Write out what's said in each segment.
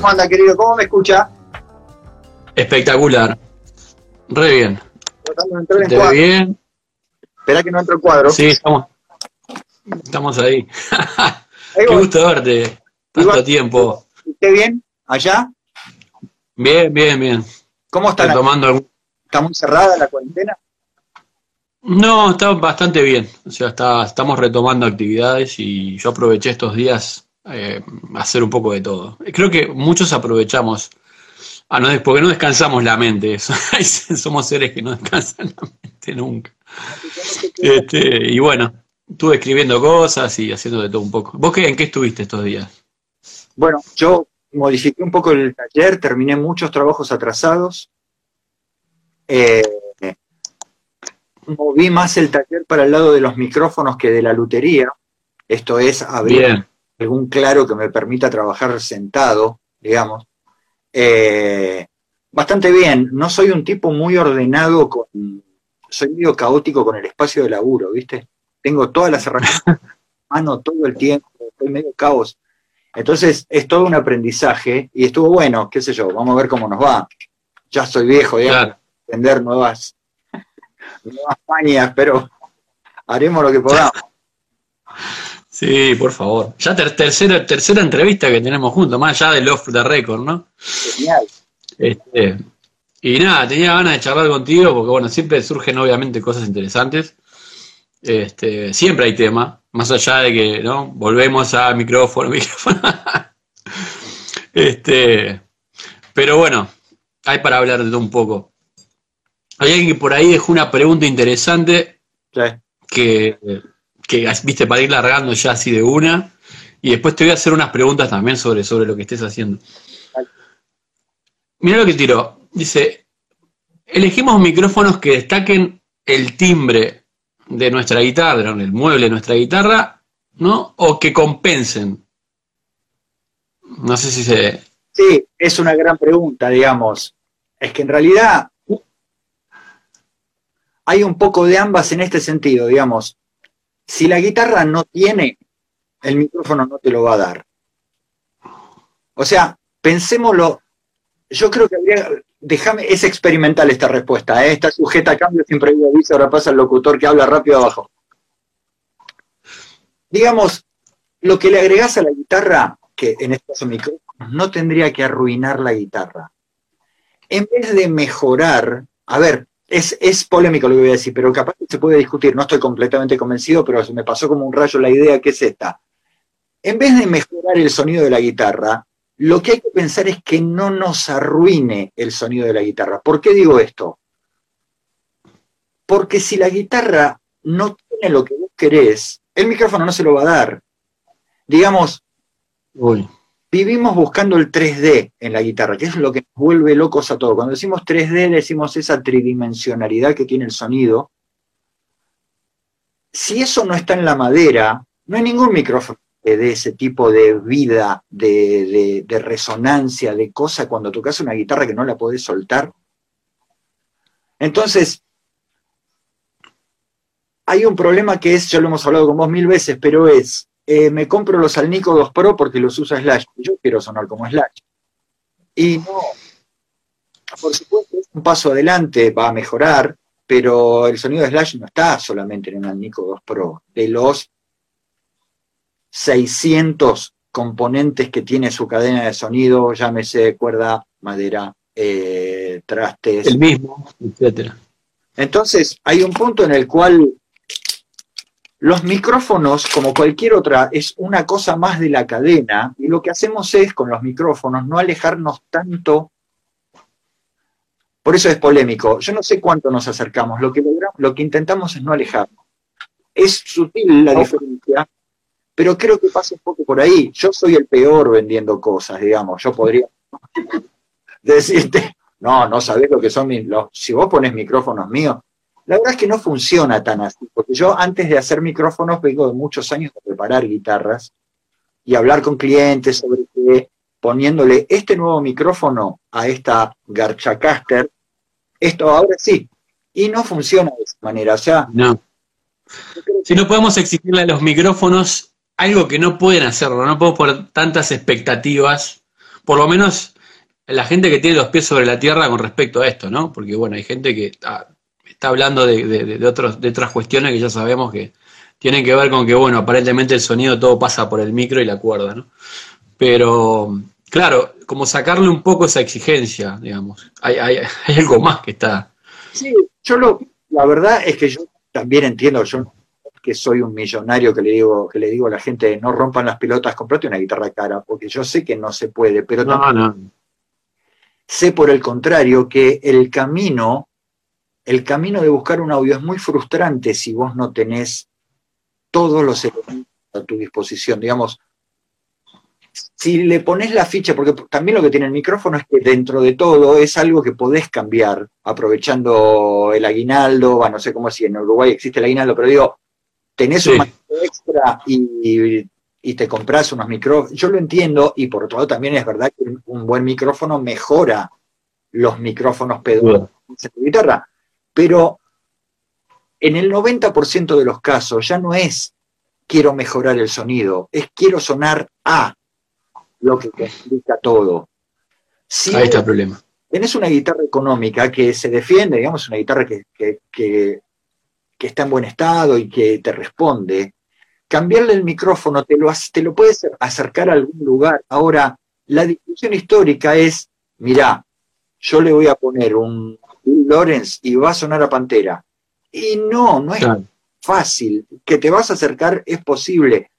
¿Cómo anda, querido? ¿Cómo me escucha? Espectacular. Re bien. De en ¿Te ve cuadro. bien? Espera que no entro en cuadro. Sí, estamos, estamos ahí. Ahí Qué gusto verte. Tanto Igual. tiempo. ¿Usted bien? ¿Allá? Bien, bien, bien. ¿Cómo está? algún- ¿Está muy cerrada la cuarentena? No, está bastante bien. O sea, está, estamos retomando actividades y yo aproveché estos días eh, hacer un poco de todo. Creo que muchos aprovechamos, ah, no, porque no descansamos la mente. Somos seres que no descansan la mente nunca. Este, y bueno, estuve escribiendo cosas y haciendo de todo un poco. ¿Vos qué, en qué estuviste estos días? Bueno, yo modifiqué un poco el taller, terminé muchos trabajos atrasados. Eh, moví más el taller para el lado de los micrófonos que de la lutería. Esto es abrir algún claro que me permita trabajar sentado, digamos. Eh, bastante bien. No soy un tipo muy ordenado con. Soy medio caótico con el espacio de laburo, ¿viste? Tengo todas las herramientas mano todo el tiempo, estoy medio caos. Entonces es todo un aprendizaje y estuvo bueno, qué sé yo, vamos a ver cómo nos va. Ya soy viejo, digamos, claro. aprender nuevas, nuevas mañas, pero haremos lo que podamos. Sí, por favor. Ya ter- tercera, tercera entrevista que tenemos juntos, más allá del off the record, ¿no? Genial. Este, y nada, tenía ganas de charlar contigo porque, bueno, siempre surgen obviamente cosas interesantes. Este, siempre hay tema, más allá de que, ¿no? Volvemos a micrófono, micrófono. Este, pero bueno, hay para hablar de todo un poco. Hay alguien que por ahí dejó una pregunta interesante Sí. que, que, viste, para ir largando ya así de una. Y después te voy a hacer unas preguntas también sobre, sobre lo que estés haciendo. Mira lo que tiró. Dice, elegimos micrófonos que destaquen el timbre de nuestra guitarra, el mueble de nuestra guitarra, ¿no? O que compensen. No sé si se... Sí, es una gran pregunta, digamos. Es que en realidad hay un poco de ambas en este sentido, digamos. Si la guitarra no tiene, el micrófono no te lo va a dar. O sea, pensémoslo. Yo creo que habría. Déjame, es experimental esta respuesta, ¿eh? está sujeta a cambio, siempre digo aviso, ahora pasa el locutor que habla rápido abajo. Digamos, lo que le agregás a la guitarra, que en este caso micrófonos, no tendría que arruinar la guitarra. En vez de mejorar, a ver, es, es polémico lo que voy a decir, pero capaz que se puede discutir, no estoy completamente convencido, pero se me pasó como un rayo la idea que es esta. En vez de mejorar el sonido de la guitarra, lo que hay que pensar es que no nos arruine el sonido de la guitarra. ¿Por qué digo esto? Porque si la guitarra no tiene lo que vos querés, el micrófono no se lo va a dar. Digamos, Uy, vivimos buscando el 3D en la guitarra, que es lo que nos vuelve locos a todos. Cuando decimos 3D, decimos esa tridimensionalidad que tiene el sonido. Si eso no está en la madera, no hay ningún micrófono dé ese tipo de vida, de, de- de resonancia, de cosa cuando tocas una guitarra que no la podés soltar. Entonces, hay un problema que es, ya lo hemos hablado con vos mil veces, pero es, eh, me compro los Alnico 2 Pro porque los usa Slash. Yo quiero sonar como Slash. Y no, por supuesto, es un paso adelante, va a mejorar, pero el sonido de Slash no está solamente en Alnico 2 Pro. De los 600 componentes que tiene su cadena de sonido, llámese cuerda, madera, eh, trastes, el mismo, etcétera. entonces, hay un punto en el cual los micrófonos, como cualquier otra, es una cosa más de la cadena, y lo que hacemos es, con los micrófonos, no alejarnos tanto. Por eso es polémico. Yo no sé cuánto nos acercamos. Lo que, logramos, lo que intentamos es no alejarnos. Es sutil la diferencia, pero creo que pasa un poco por ahí. Yo soy el peor vendiendo cosas, digamos. Yo podría decirte, no, no sabés lo que son mis. Los, si vos pones micrófonos míos, la verdad es que no funciona tan así, porque yo antes de hacer micrófonos vengo de muchos años de preparar guitarras y hablar con clientes sobre que poniéndole este nuevo micrófono a esta Garchacaster, esto ahora sí, y no funciona de esa manera. O sea, No. Si no podemos exigirle a los micrófonos algo que no pueden hacerlo, no podemos poner tantas expectativas, por lo menos la gente que tiene los pies sobre la tierra con respecto a esto, ¿no? Porque bueno, hay gente que está, hablando de, otros, de otras cuestiones que ya sabemos que tienen que ver con que, bueno, aparentemente el sonido todo pasa por el micro y la cuerda, ¿no? Pero, claro, como sacarle un poco esa exigencia, digamos. Hay, hay, hay algo más que está. Sí, yo lo, la verdad es que yo también entiendo, yo que soy un millonario que le digo, que le digo a la gente, no rompan las pelotas, comprate una guitarra cara, porque yo sé que no se puede, pero también sé por el contrario que el camino, el camino de buscar un audio es muy frustrante si vos no tenés todos los elementos a tu disposición. Digamos, si le pones la ficha, porque también lo que tiene el micrófono es que dentro de todo es algo que podés cambiar, aprovechando el aguinaldo, bueno, no sé cómo si en Uruguay existe el aguinaldo, pero digo, tenés un extra y, te compras unos micrófonos. Yo lo entiendo y por otro lado también es verdad que un buen micrófono mejora los micrófonos pedales de guitarra, pero en el 90% de los casos ya no es quiero mejorar el sonido, es quiero sonar a lo que explica todo. Ahí está el problema. Tenés una guitarra económica que se defiende, digamos, una guitarra que, que, está en buen estado y que te responde, cambiarle el micrófono te lo, te lo puedes acercar a algún lugar. Ahora, la discusión histórica es, mirá, yo le voy a poner un Lawrence y va a sonar a Pantera. Y no, no es fácil. Que te vas a acercar es posible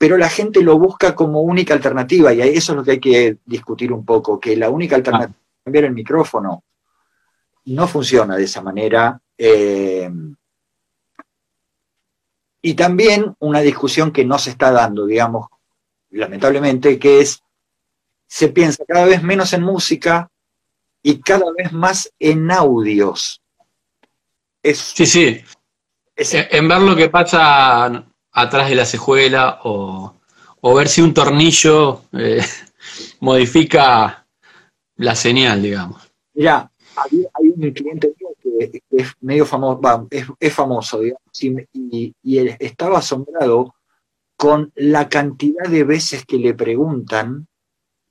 pero la gente lo busca como única alternativa y eso es lo que hay que discutir un poco, que la única alternativa es cambiar el micrófono no funciona de esa manera. Eh, y también una discusión que no se está dando, digamos, lamentablemente, que es, se piensa cada vez menos en música y cada vez más en audios. sí, sí. en ver lo que pasa atrás de la cejuela o, ver si un tornillo eh, modifica la señal, digamos. Ya, hay, un cliente que, es medio famoso, es, famoso, digamos, y, él estaba asombrado con la cantidad de veces que le preguntan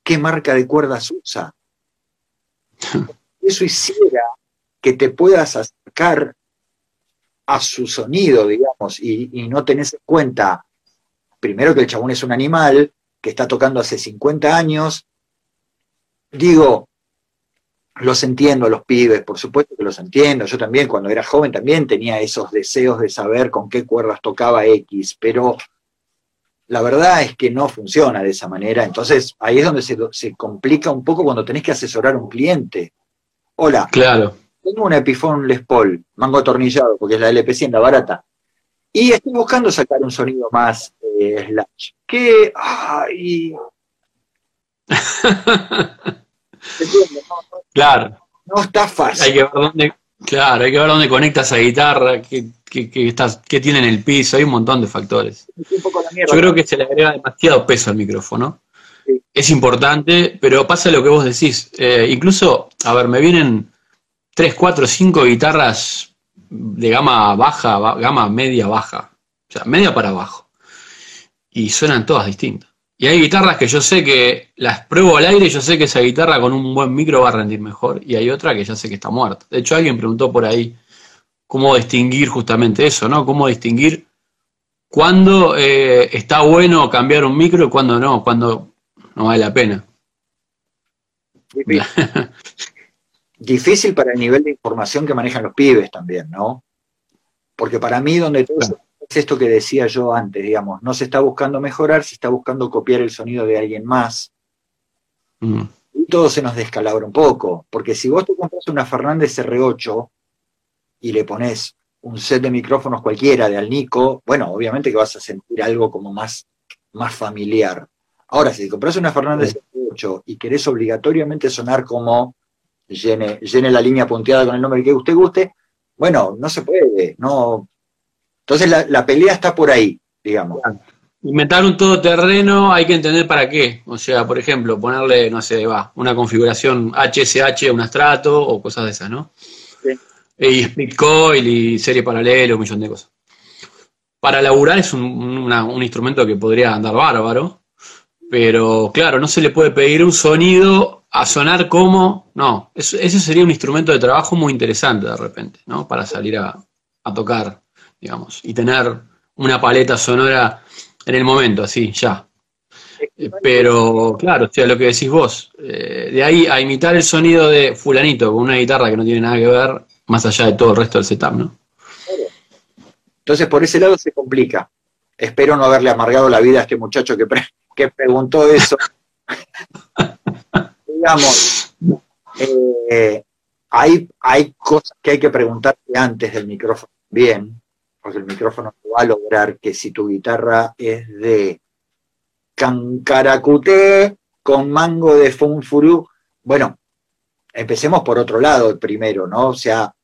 qué marca de cuerdas usa. Eso hiciera que te puedas acercar a su sonido, digamos, y, no tenés en cuenta, primero que el chabón es un animal, que está tocando hace 50 años, digo, los entiendo los pibes, por supuesto que los entiendo, yo también cuando era joven también tenía esos deseos de saber con qué cuerdas tocaba X, pero la verdad es que no funciona de esa manera, entonces ahí es donde se, se complica un poco cuando tenés que asesorar a un cliente. Hola. Claro. Tengo un Epiphone Les Paul, mango atornillado, porque es la LP100, la barata. Y estoy buscando sacar un sonido más eh, slash. Que, ay. claro. No está fácil. Hay que ver dónde, claro, hay que ver dónde conecta esa guitarra, qué, qué, tiene en el piso, hay un montón de factores. Yo creo que se le agrega demasiado peso al micrófono. Es importante, pero pasa lo que vos decís. Eh, incluso, a ver, me vienen 3, 4, 5 guitarras de gama baja, gama media baja, o sea, media para abajo. Y suenan todas distintas. Y hay guitarras que yo sé que las pruebo al aire y yo sé que esa guitarra con un buen micro va a rendir mejor. Y hay otra que ya sé que está muerta. De hecho, alguien preguntó por ahí cómo distinguir justamente eso, ¿no? Cómo distinguir cuándo eh, está bueno cambiar un micro y cuándo no, cuándo no vale la pena. difícil para el nivel de información que manejan los pibes también, ¿no? Porque para mí, donde todo es esto que decía yo antes, digamos, no se está buscando mejorar, se está buscando copiar el sonido de alguien más. Mm. Y todo se nos descalabra un poco, porque si vos te compras una Fernández R8 y le pones un set de micrófonos cualquiera de Alnico, bueno, obviamente que vas a sentir algo como más, más familiar. Ahora, si compras una Fernández R8 y querés obligatoriamente sonar como llene, llene la línea punteada con el nombre que usted guste, bueno, no se puede, no. Entonces la, pelea está por ahí, digamos. Inventar un todoterreno hay que entender para qué. O sea, por ejemplo, ponerle, no sé, va, una configuración HSH a un astrato o cosas de esas, ¿no? Sí. Y split coil y serie paralela, un millón de cosas. Para laburar es un, un instrumento que podría andar bárbaro, Pero claro, no se le puede pedir un sonido a sonar como. No, ese sería un instrumento de trabajo muy interesante de repente, ¿no? Para salir a, tocar, digamos, y tener una paleta sonora en el momento, así, ya. Eh, pero claro, o sea, lo que decís vos, eh, de ahí a imitar el sonido de fulanito con una guitarra que no tiene nada que ver, más allá de todo el resto del setup, ¿no? Entonces, por ese lado se complica. Espero no haberle amargado la vida a este muchacho que, que preguntó eso. Digamos, eh, hay, hay cosas que hay que preguntarte antes del micrófono bien, porque el micrófono va a lograr que si tu guitarra es de cancaracuté con mango de funfurú, bueno, empecemos por otro lado primero, ¿no? O sea,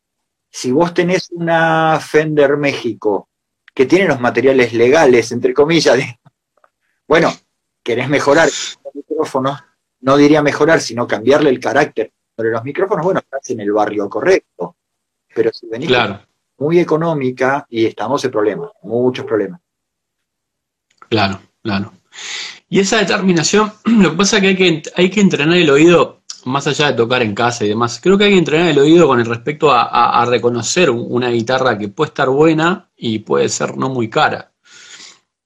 si vos tenés una Fender México que tiene los materiales legales, entre comillas, bueno, querés mejorar los micrófonos, no diría mejorar, sino cambiarle el carácter. Pero los micrófonos, bueno, estás en el barrio correcto. Pero si venís muy económica y estamos en problemas, muchos problemas. Claro, claro. Y esa determinación, lo que pasa es que hay que, hay que entrenar el oído más allá de tocar en casa y demás, creo que hay que entrenar el oído con el respecto a, reconocer una guitarra que puede estar buena y puede ser no muy cara.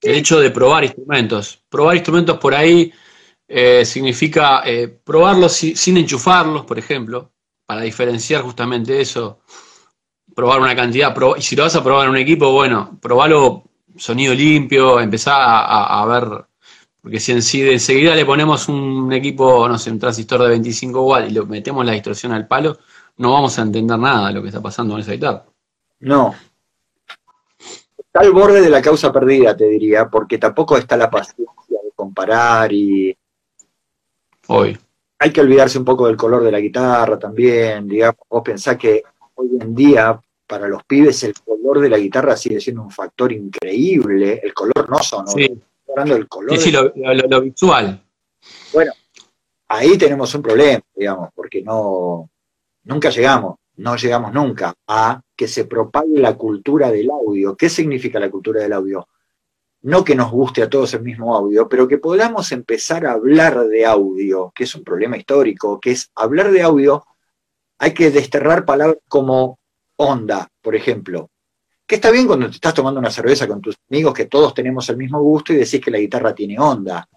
El hecho de probar instrumentos. Probar instrumentos por ahí eh, significa eh, probarlos sin enchufarlos, por ejemplo, para diferenciar justamente eso. Probar una cantidad. y si lo vas a probar en un equipo, bueno, probarlo sonido limpio, empezar a, a ver porque si en sí de enseguida le ponemos un equipo, no sé, un transistor de 25 watts y le metemos la distorsión al palo, no vamos a entender nada de lo que está pasando con esa guitarra. No. Está al borde de la causa perdida, te diría, porque tampoco está la paciencia de comparar y. Hoy. Hay que olvidarse un poco del color de la guitarra también, digamos. Vos pensás que hoy en día, para los pibes, el color de la guitarra sigue siendo un factor increíble. El color no son hablando del color. Sí, lo, visual. Bueno, ahí tenemos un problema, digamos, porque no, nunca llegamos, no llegamos nunca a que se propague la cultura del audio. ¿Qué significa la cultura del audio? No que nos guste a todos el mismo audio, pero que podamos empezar a hablar de audio, que es un problema histórico, que es hablar de audio, hay que desterrar palabras como onda, por ejemplo. Que está bien cuando te estás tomando una cerveza con tus amigos, que todos tenemos el mismo gusto y decís que la guitarra tiene onda.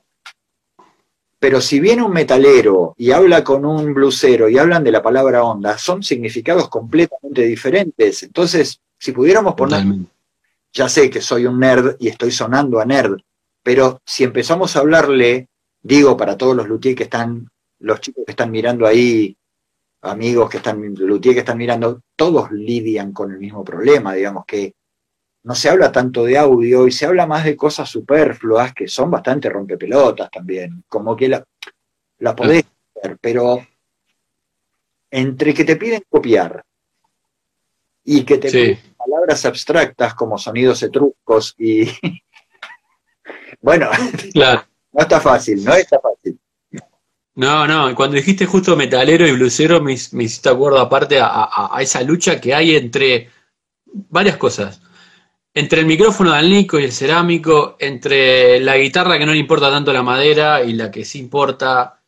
Pero si viene un metalero y habla con un blusero y hablan de la palabra onda, son significados completamente diferentes. Entonces, si pudiéramos poner, ya sé que soy un nerd y estoy sonando a nerd, pero si empezamos a hablarle, digo para todos los luthiers que están, los chicos que están mirando ahí, amigos que están, luthier que están mirando, todos lidian con el mismo problema, digamos que no se habla tanto de audio y se habla más de cosas superfluas que son bastante rompepelotas también, como que la, la podés hacer, pero entre que te piden copiar y que te piden palabras abstractas como sonidos etruscos y bueno, no está fácil, no está fácil. No, no, cuando dijiste justo metalero y blusero me, hiciste acuerdo aparte a, esa lucha que hay entre varias cosas. Entre el micrófono del Nico y el cerámico, entre la guitarra que no le importa tanto la madera y la que sí importa.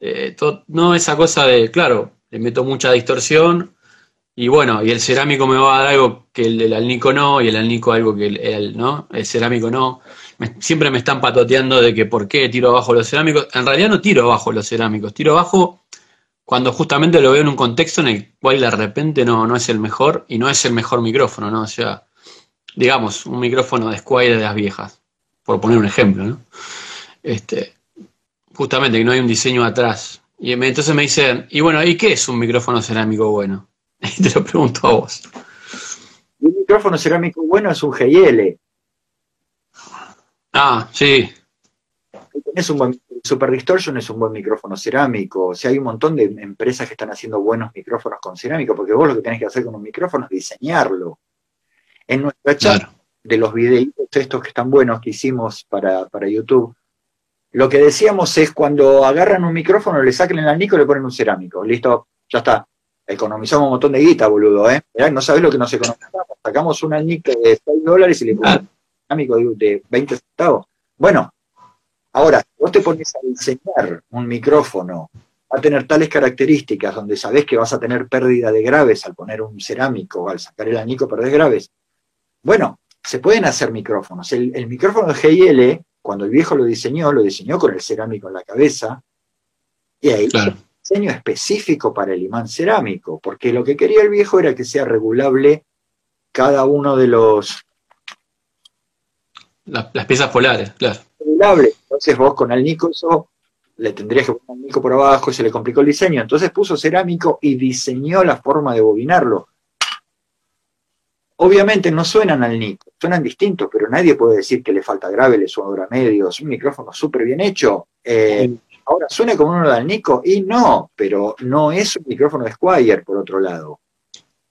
Eh, no esa cosa de, claro, le meto mucha distorsión y bueno, y el cerámico me va a dar algo que el, el Nico no, y el Alnico algo que el, ¿no? el cerámico no siempre me están patoteando de que por qué tiro abajo los cerámicos. En realidad no tiro abajo los cerámicos, tiro abajo cuando justamente lo veo en un contexto en el cual de repente no, no es el mejor y no es el mejor micrófono, ¿no? O sea, digamos, un micrófono de Squire de las viejas, por poner un ejemplo, ¿no? Este, justamente que no hay un diseño atrás. Y entonces me dicen, y bueno, ¿y qué es un micrófono cerámico bueno? Y te lo pregunto a vos. Un micrófono cerámico bueno es un GL, Ah, sí. Es un buen, Super Distortion es un buen micrófono cerámico. O sea, hay un montón de empresas que están haciendo buenos micrófonos con cerámico, porque vos lo que tenés que hacer con un micrófono es diseñarlo. En nuestra chat de los videitos estos que están buenos que hicimos para, YouTube, lo que decíamos es cuando agarran un micrófono, le saquen el anico y le ponen un cerámico. Listo, ya está. Economizamos un montón de guita, boludo, ¿eh? no sabés lo que nos economizamos. Sacamos un anico de 6 dólares y le ponemos cerámico de 20 centavos. Bueno, Ahora, si vos te pones a diseñar un micrófono, va a tener tales características donde sabés que vas a tener pérdida de graves al poner un cerámico, al sacar el anico perdés graves. Bueno, se pueden hacer micrófonos. El, micrófono de GIL, cuando el viejo lo diseñó, lo diseñó con el cerámico en la cabeza, y ahí claro. un diseño específico para el imán cerámico, porque lo que quería el viejo era que sea regulable cada uno de los... las piezas polares, claro. Entonces vos con el Nico eso le tendrías que poner el Nico por abajo y se le complicó el diseño. Entonces puso cerámico y diseñó la forma de bobinarlo. Obviamente no suenan al Nico, suenan distintos, pero nadie puede decir que le falta grave, le suena medio, es un micrófono súper bien hecho. Eh, ahora, ¿suena como uno del Nico? Y no, pero no es un micrófono de Squire, por otro lado.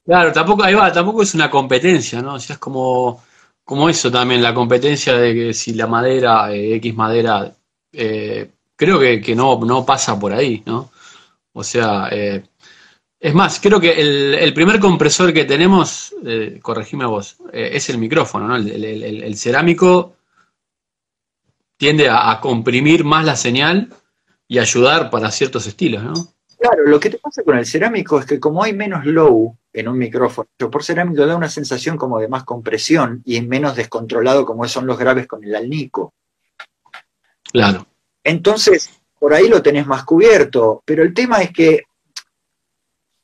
Claro, tampoco, ahí va, tampoco es una competencia, ¿no? O sea, es como, como eso también, la competencia de que si la madera, eh, X madera, eh, creo que, que, no, no pasa por ahí, ¿no? O sea, eh, es más, creo que el, primer compresor que tenemos, corregime vos, es el micrófono, ¿no? El, cerámico tiende a, comprimir más la señal y ayudar para ciertos estilos, ¿no? Claro, lo que te pasa con el cerámico es que como hay menos low en un micrófono, por cerámico da una sensación como de más compresión y menos descontrolado como son los graves con el alnico. Claro. Entonces, por ahí lo tenés más cubierto, pero el tema es que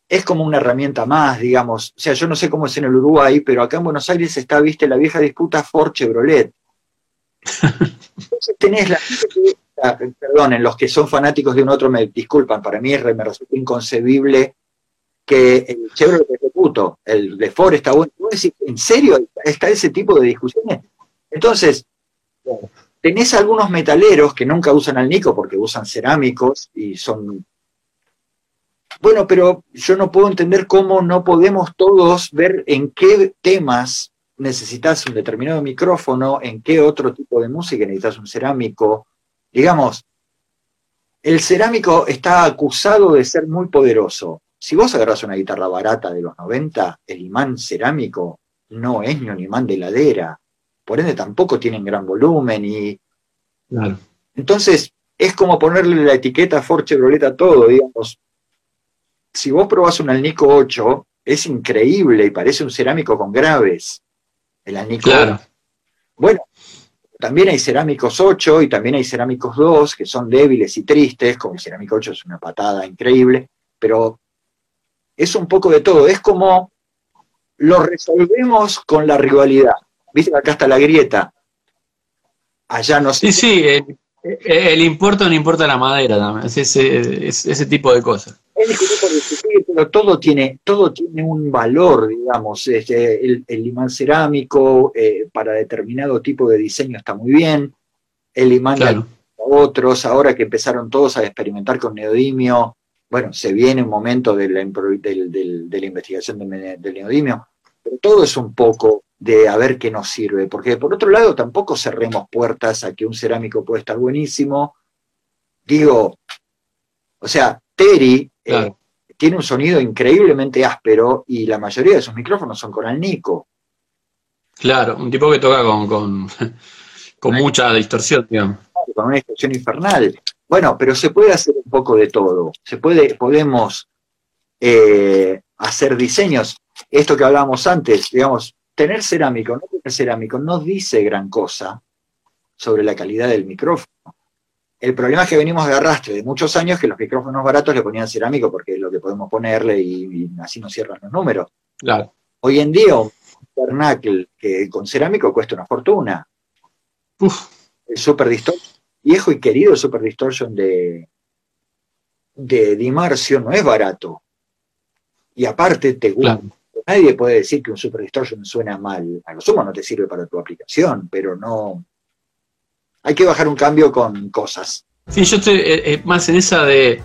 es como una herramienta más, digamos. O sea, yo no sé cómo es en el Uruguay, pero acá en Buenos Aires está, viste, la vieja disputa Ford-Chevrolet. Entonces tenés la perdón, en los que son fanáticos de un otro me disculpan, para mí me resulta inconcebible que el Chevrolet es de puto, el de Ford está bueno. ¿En serio está ese tipo de discusiones? Entonces, tenés algunos metaleros que nunca usan al Nico porque usan cerámicos y son bueno, pero yo no puedo entender cómo no podemos todos ver en qué temas necesitas un determinado micrófono, en qué otro tipo de música necesitas un cerámico. Digamos, el cerámico está acusado de ser muy poderoso. Si vos agarras una guitarra barata de los 90, el imán cerámico no es ni un imán de ladera. Por ende, tampoco tienen gran volumen y. Entonces, es como ponerle la etiqueta Ford Chevrolet a todo, digamos si vos probás un Alnico 8, es increíble y parece un cerámico con graves. El Alnico claro. Bueno, también hay cerámicos 8 y también hay cerámicos 2 que son débiles y tristes, como el cerámico 8 es una patada increíble, pero es un poco de todo. Es como lo resolvemos con la rivalidad. Viste que acá está la grieta. Allá no sé. Sí, sí, el, el importa o no importa la madera también. Es ese, ese tipo de cosas pero todo tiene, todo tiene un valor, digamos. Este, el, imán cerámico eh, para determinado tipo de diseño está muy bien. El imán de otros, ahora que empezaron todos a experimentar con neodimio, bueno, se viene un momento de la, de la investigación del neodimio, pero todo es un poco de a ver qué nos sirve, porque por otro lado tampoco cerremos puertas a que un cerámico puede estar buenísimo. Digo, o sea, Terry eh, tiene un sonido increíblemente áspero y la mayoría de sus micrófonos son con alnico. Claro, un tipo que toca con, con, mucha distorsión, digamos. Con una distorsión infernal. Bueno, pero se puede hacer un poco de todo. Se puede, podemos eh, hacer diseños. Esto que hablábamos antes, digamos, tener cerámico, no tener cerámico, no dice gran cosa sobre la calidad del micrófono. El problema es que venimos de arrastre de muchos años que los micrófonos baratos le ponían cerámico porque es lo que podemos ponerle y, así nos cierran los números. Claro. Hoy en día un Vernacle que con cerámico cuesta una fortuna. El Super Distortion, viejo y querido Super Distortion de, de Dimarcio no es barato. Y aparte te gusta. Nadie puede decir que un Super Distortion suena mal. A lo sumo no te sirve para tu aplicación, pero no, hay que bajar un cambio con cosas. Sí, yo estoy eh, eh, más en esa de,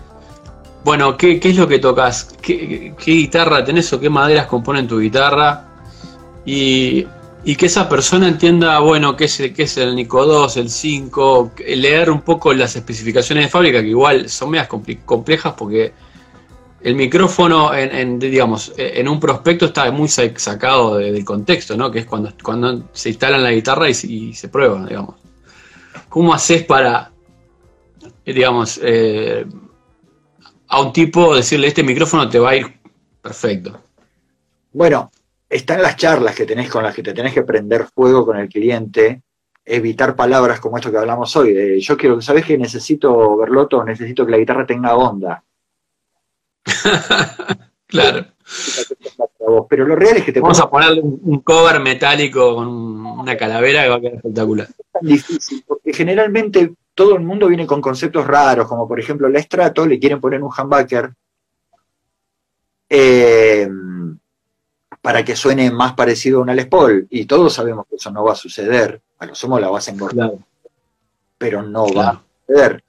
bueno, ¿qué, es lo que tocas? ¿Qué, guitarra tenés o qué maderas componen tu guitarra? Y, que esa persona entienda, bueno, qué es, qué es el Nico 2, el 5, leer un poco las especificaciones de fábrica, que igual son medias complejas porque el micrófono, en, digamos, en un prospecto está muy sacado del contexto, ¿no? Que es cuando, cuando se instala en la guitarra y se prueba, digamos. ¿Cómo haces para, digamos, eh, a un tipo decirle este micrófono te va a ir perfecto? Bueno, están las charlas que tenés con las que te tenés que prender fuego con el cliente, evitar palabras como esto que hablamos hoy, de yo quiero, ¿sabes que necesito, Berloto, necesito que la guitarra tenga onda? claro. Pero lo real es que te Vamos a ponerle un cover metálico con una calavera que va a quedar espectacular. Es tan difícil, porque generalmente todo el mundo viene con conceptos raros, como por ejemplo el estrato, le quieren poner un humbucker eh, para que suene más parecido a una Les Paul, y todos sabemos que eso no va a suceder, a lo sumo la vas a engordar, pero no va a suceder.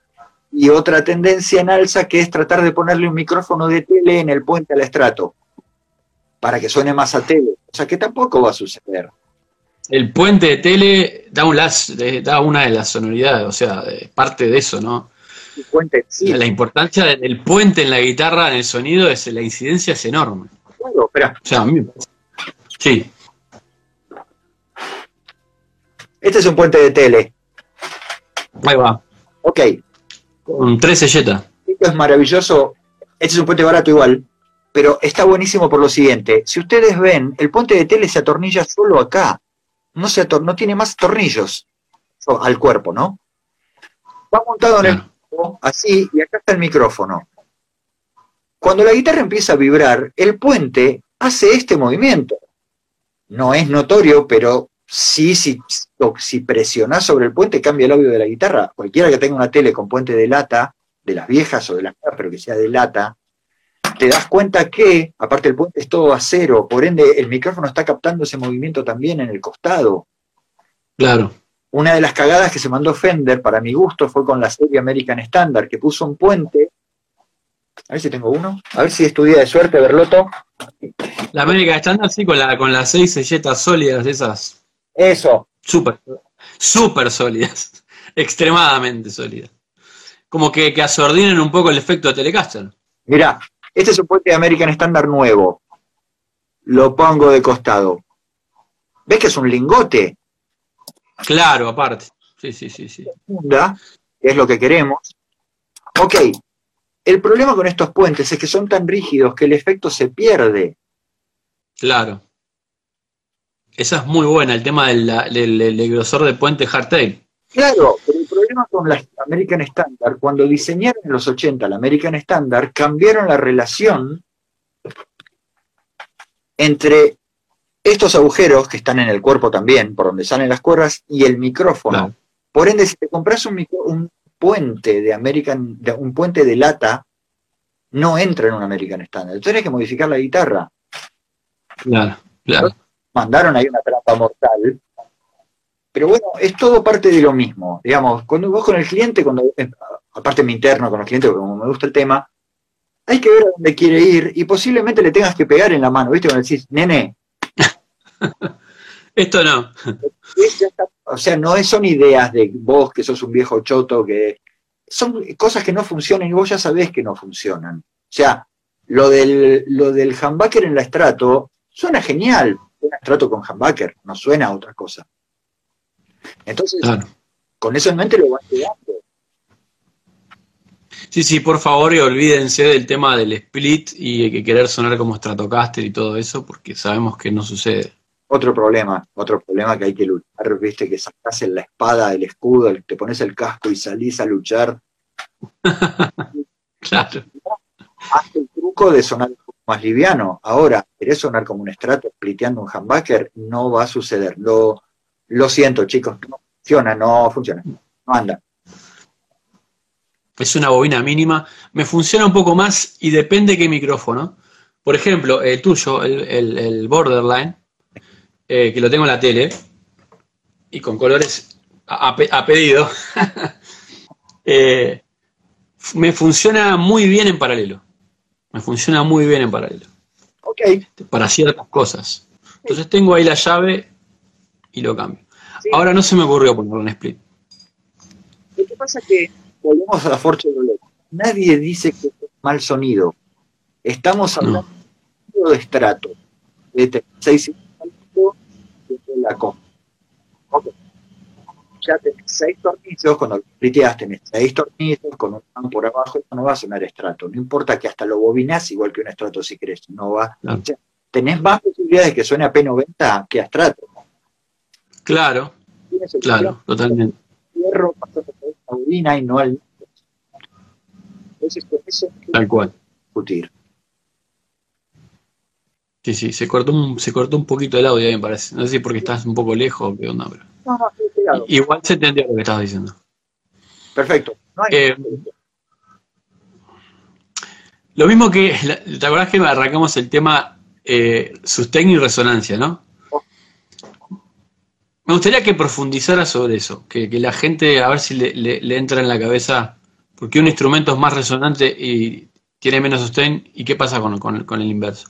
Y otra tendencia en alza que es tratar de ponerle un micrófono de tele en el puente al estrato para que suene más a tele. O sea que tampoco va a suceder. El puente de tele da, un las, da una de las sonoridades, o sea, parte de eso, ¿no? El puente, sí. La importancia del puente en la guitarra, en el sonido, es la incidencia es enorme. Claro, espera. O sea, a mí Sí. Este es un puente de tele. Ahí va. Ok. Con tres selletas. Esto es maravilloso. Este es un puente barato igual pero está buenísimo por lo siguiente. Si ustedes ven, el puente de tele se atornilla solo acá. No, se no tiene más tornillos al cuerpo, ¿no? Va montado en el cuerpo, así, y acá está el micrófono. Cuando la guitarra empieza a vibrar, el puente hace este movimiento. No es notorio, pero sí, si, si presionás sobre el puente, cambia el audio de la guitarra. Cualquiera que tenga una tele con puente de lata, de las viejas o de las pero que sea de lata, te das cuenta que, aparte el puente es todo acero, por ende el micrófono está captando ese movimiento también en el costado. Claro. Una de las cagadas que se mandó Fender, para mi gusto, fue con la serie American Standard, que puso un puente. A ver si tengo uno. A ver si es tu día de suerte, Berloto. La American Standard, sí, con, la, con las seis selletas sólidas esas. Eso. Súper, súper sólidas. Extremadamente sólidas. Como que, que asordinen un poco el efecto de Telecaster. Mirá, este es un puente de American Standard nuevo. Lo pongo de costado. ¿Ves que es un lingote? Claro, aparte. Sí, sí, sí, sí. es lo que queremos. Ok. El problema con estos puentes es que son tan rígidos que el efecto se pierde. Claro. Esa es muy buena, el tema del, grosor de puente hardtail. Claro, pero el problema con la American Standard, cuando diseñaron en los 80 la American Standard, cambiaron la relación entre estos agujeros que están en el cuerpo también, por donde salen las cuerdas, y el micrófono. Por ende, si te compras un, un, puente de American, un puente de lata, no entra en un American Standard. Entonces hay que modificar la guitarra. Claro, claro. Mandaron ahí una trampa mortal pero bueno, es todo parte de lo mismo. Digamos, cuando vos con el cliente, cuando eh, aparte mi interno con clientes, porque como me gusta el tema, hay que ver a dónde quiere ir y posiblemente le tengas que pegar en la mano, ¿viste? Cuando decís, nene. Esto no. o sea, no son ideas de vos que sos un viejo choto, que son cosas que no funcionan y vos ya sabés que no funcionan. O sea, lo del, lo del humbucker en la estrato suena genial. Un estrato con humbucker, no suena a otra cosa. Entonces, con eso en mente lo van quedando. Sí, sí, por favor, y olvídense del tema del split y que querer sonar como Stratocaster y todo eso, porque sabemos que no sucede. Otro problema, otro problema que hay que luchar, viste, que sacas en la espada, el escudo, te pones el casco y salís a luchar. claro. Haz el truco de sonar más liviano. Ahora, querés sonar como un estrato spliteando un humbucker, no va a suceder. Lo, lo siento, chicos, no funciona, no funciona, no anda. Es una bobina mínima. Me funciona un poco más y depende qué micrófono. Por ejemplo, el tuyo, el, Borderline, eh, que lo tengo en la tele, y con colores a, pedido, eh, me funciona muy bien en paralelo. Me funciona muy bien en paralelo. Ok. Para ciertas cosas. Entonces tengo ahí la llave y lo cambio. Ahora no se me ocurrió ponerlo en split. Lo que pasa es que, volvemos a la Forge nadie dice que es mal sonido. Estamos hablando de estrato, de 6 de la ya tenés seis tornillos, cuando lo tenés seis tornillos, con un pan por abajo, no va a sonar estrato. No importa que hasta lo bobinás igual que un estrato si querés, no va. tenés más posibilidades que suene a P90 que a estrato. Claro, claro, totalmente. Hierro pasando por esta bobina y no al. Entonces, con eso. Tal cual. Discutir. Sí, sí, se cortó un, se cortó un poquito el audio, me parece. No sé si porque estás un poco lejos o qué onda, pero. Igual se entendió lo que estabas diciendo. Perfecto. Eh, lo mismo que, ¿te acordás que arrancamos el tema eh, sustain y resonancia, no? Me gustaría que profundizara sobre eso, que, la gente, a ver si le, entra en la cabeza, porque un instrumento es más resonante y tiene menos sustain, y qué pasa con, con, el inverso.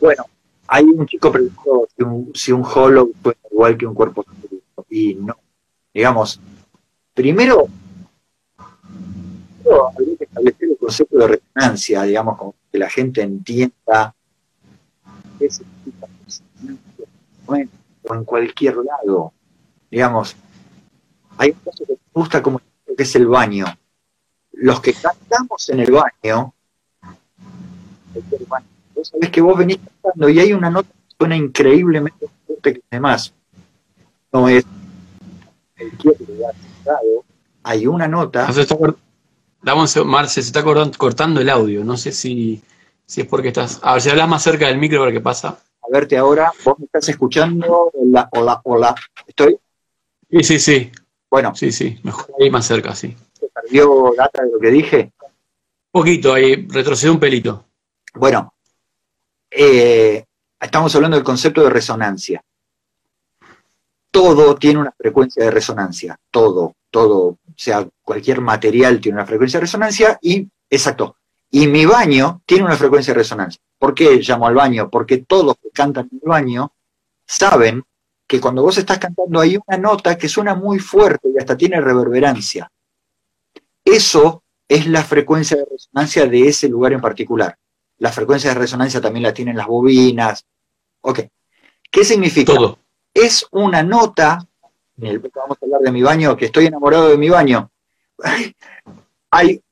Bueno, hay un chico preguntó si un, si un hollow fue igual que un cuerpo y no. Digamos, primero, habría que establecer el concepto de resonancia, digamos, como que la gente entienda qué significa o en cualquier lado. Digamos, hay un caso que me gusta como que es el baño. Los que cantamos en el baño, vos sabés que vos venís cantando y hay una nota que suena increíblemente fuerte que demás. No es hay una nota. se está, Marce, se está cortando el audio. No sé si, si es porque estás. A ver si hablas más cerca del micro para qué pasa. A verte ahora, vos me estás escuchando. Hola, hola, hola. ¿Estoy? Sí, sí, sí. Bueno. Sí, sí, mejor ahí más cerca, sí. ¿Se perdió data de lo que dije? Un poquito, ahí retrocedió un pelito. Bueno, eh, estamos hablando del concepto de resonancia todo tiene una frecuencia de resonancia, todo, todo, o sea, cualquier material tiene una frecuencia de resonancia y, exacto, y mi baño tiene una frecuencia de resonancia. ¿Por qué llamo al baño? Porque todos que cantan en el baño saben que cuando vos estás cantando hay una nota que suena muy fuerte y hasta tiene reverberancia. Eso es la frecuencia de resonancia de ese lugar en particular. La frecuencia de resonancia también la tienen las bobinas. Ok. ¿Qué significa? Todo es una nota, en el, vamos a hablar de mi baño, que estoy enamorado de mi baño. Hay,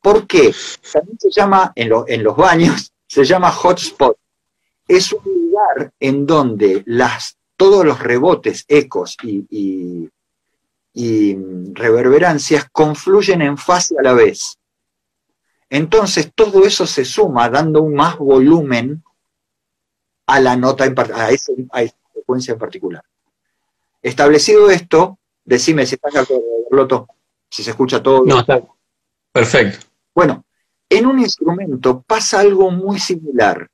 ¿Por qué? También se llama, en, en los baños, se llama hotspot. Es un lugar en donde las, todos los rebotes, ecos y, reverberancias confluyen en fase a la vez. Entonces todo eso se suma dando un más volumen a la nota, a, en particular. Establecido esto, decime si estás de acuerdo, si se escucha todo. No, está perfecto. Bueno, en un instrumento pasa algo muy similar.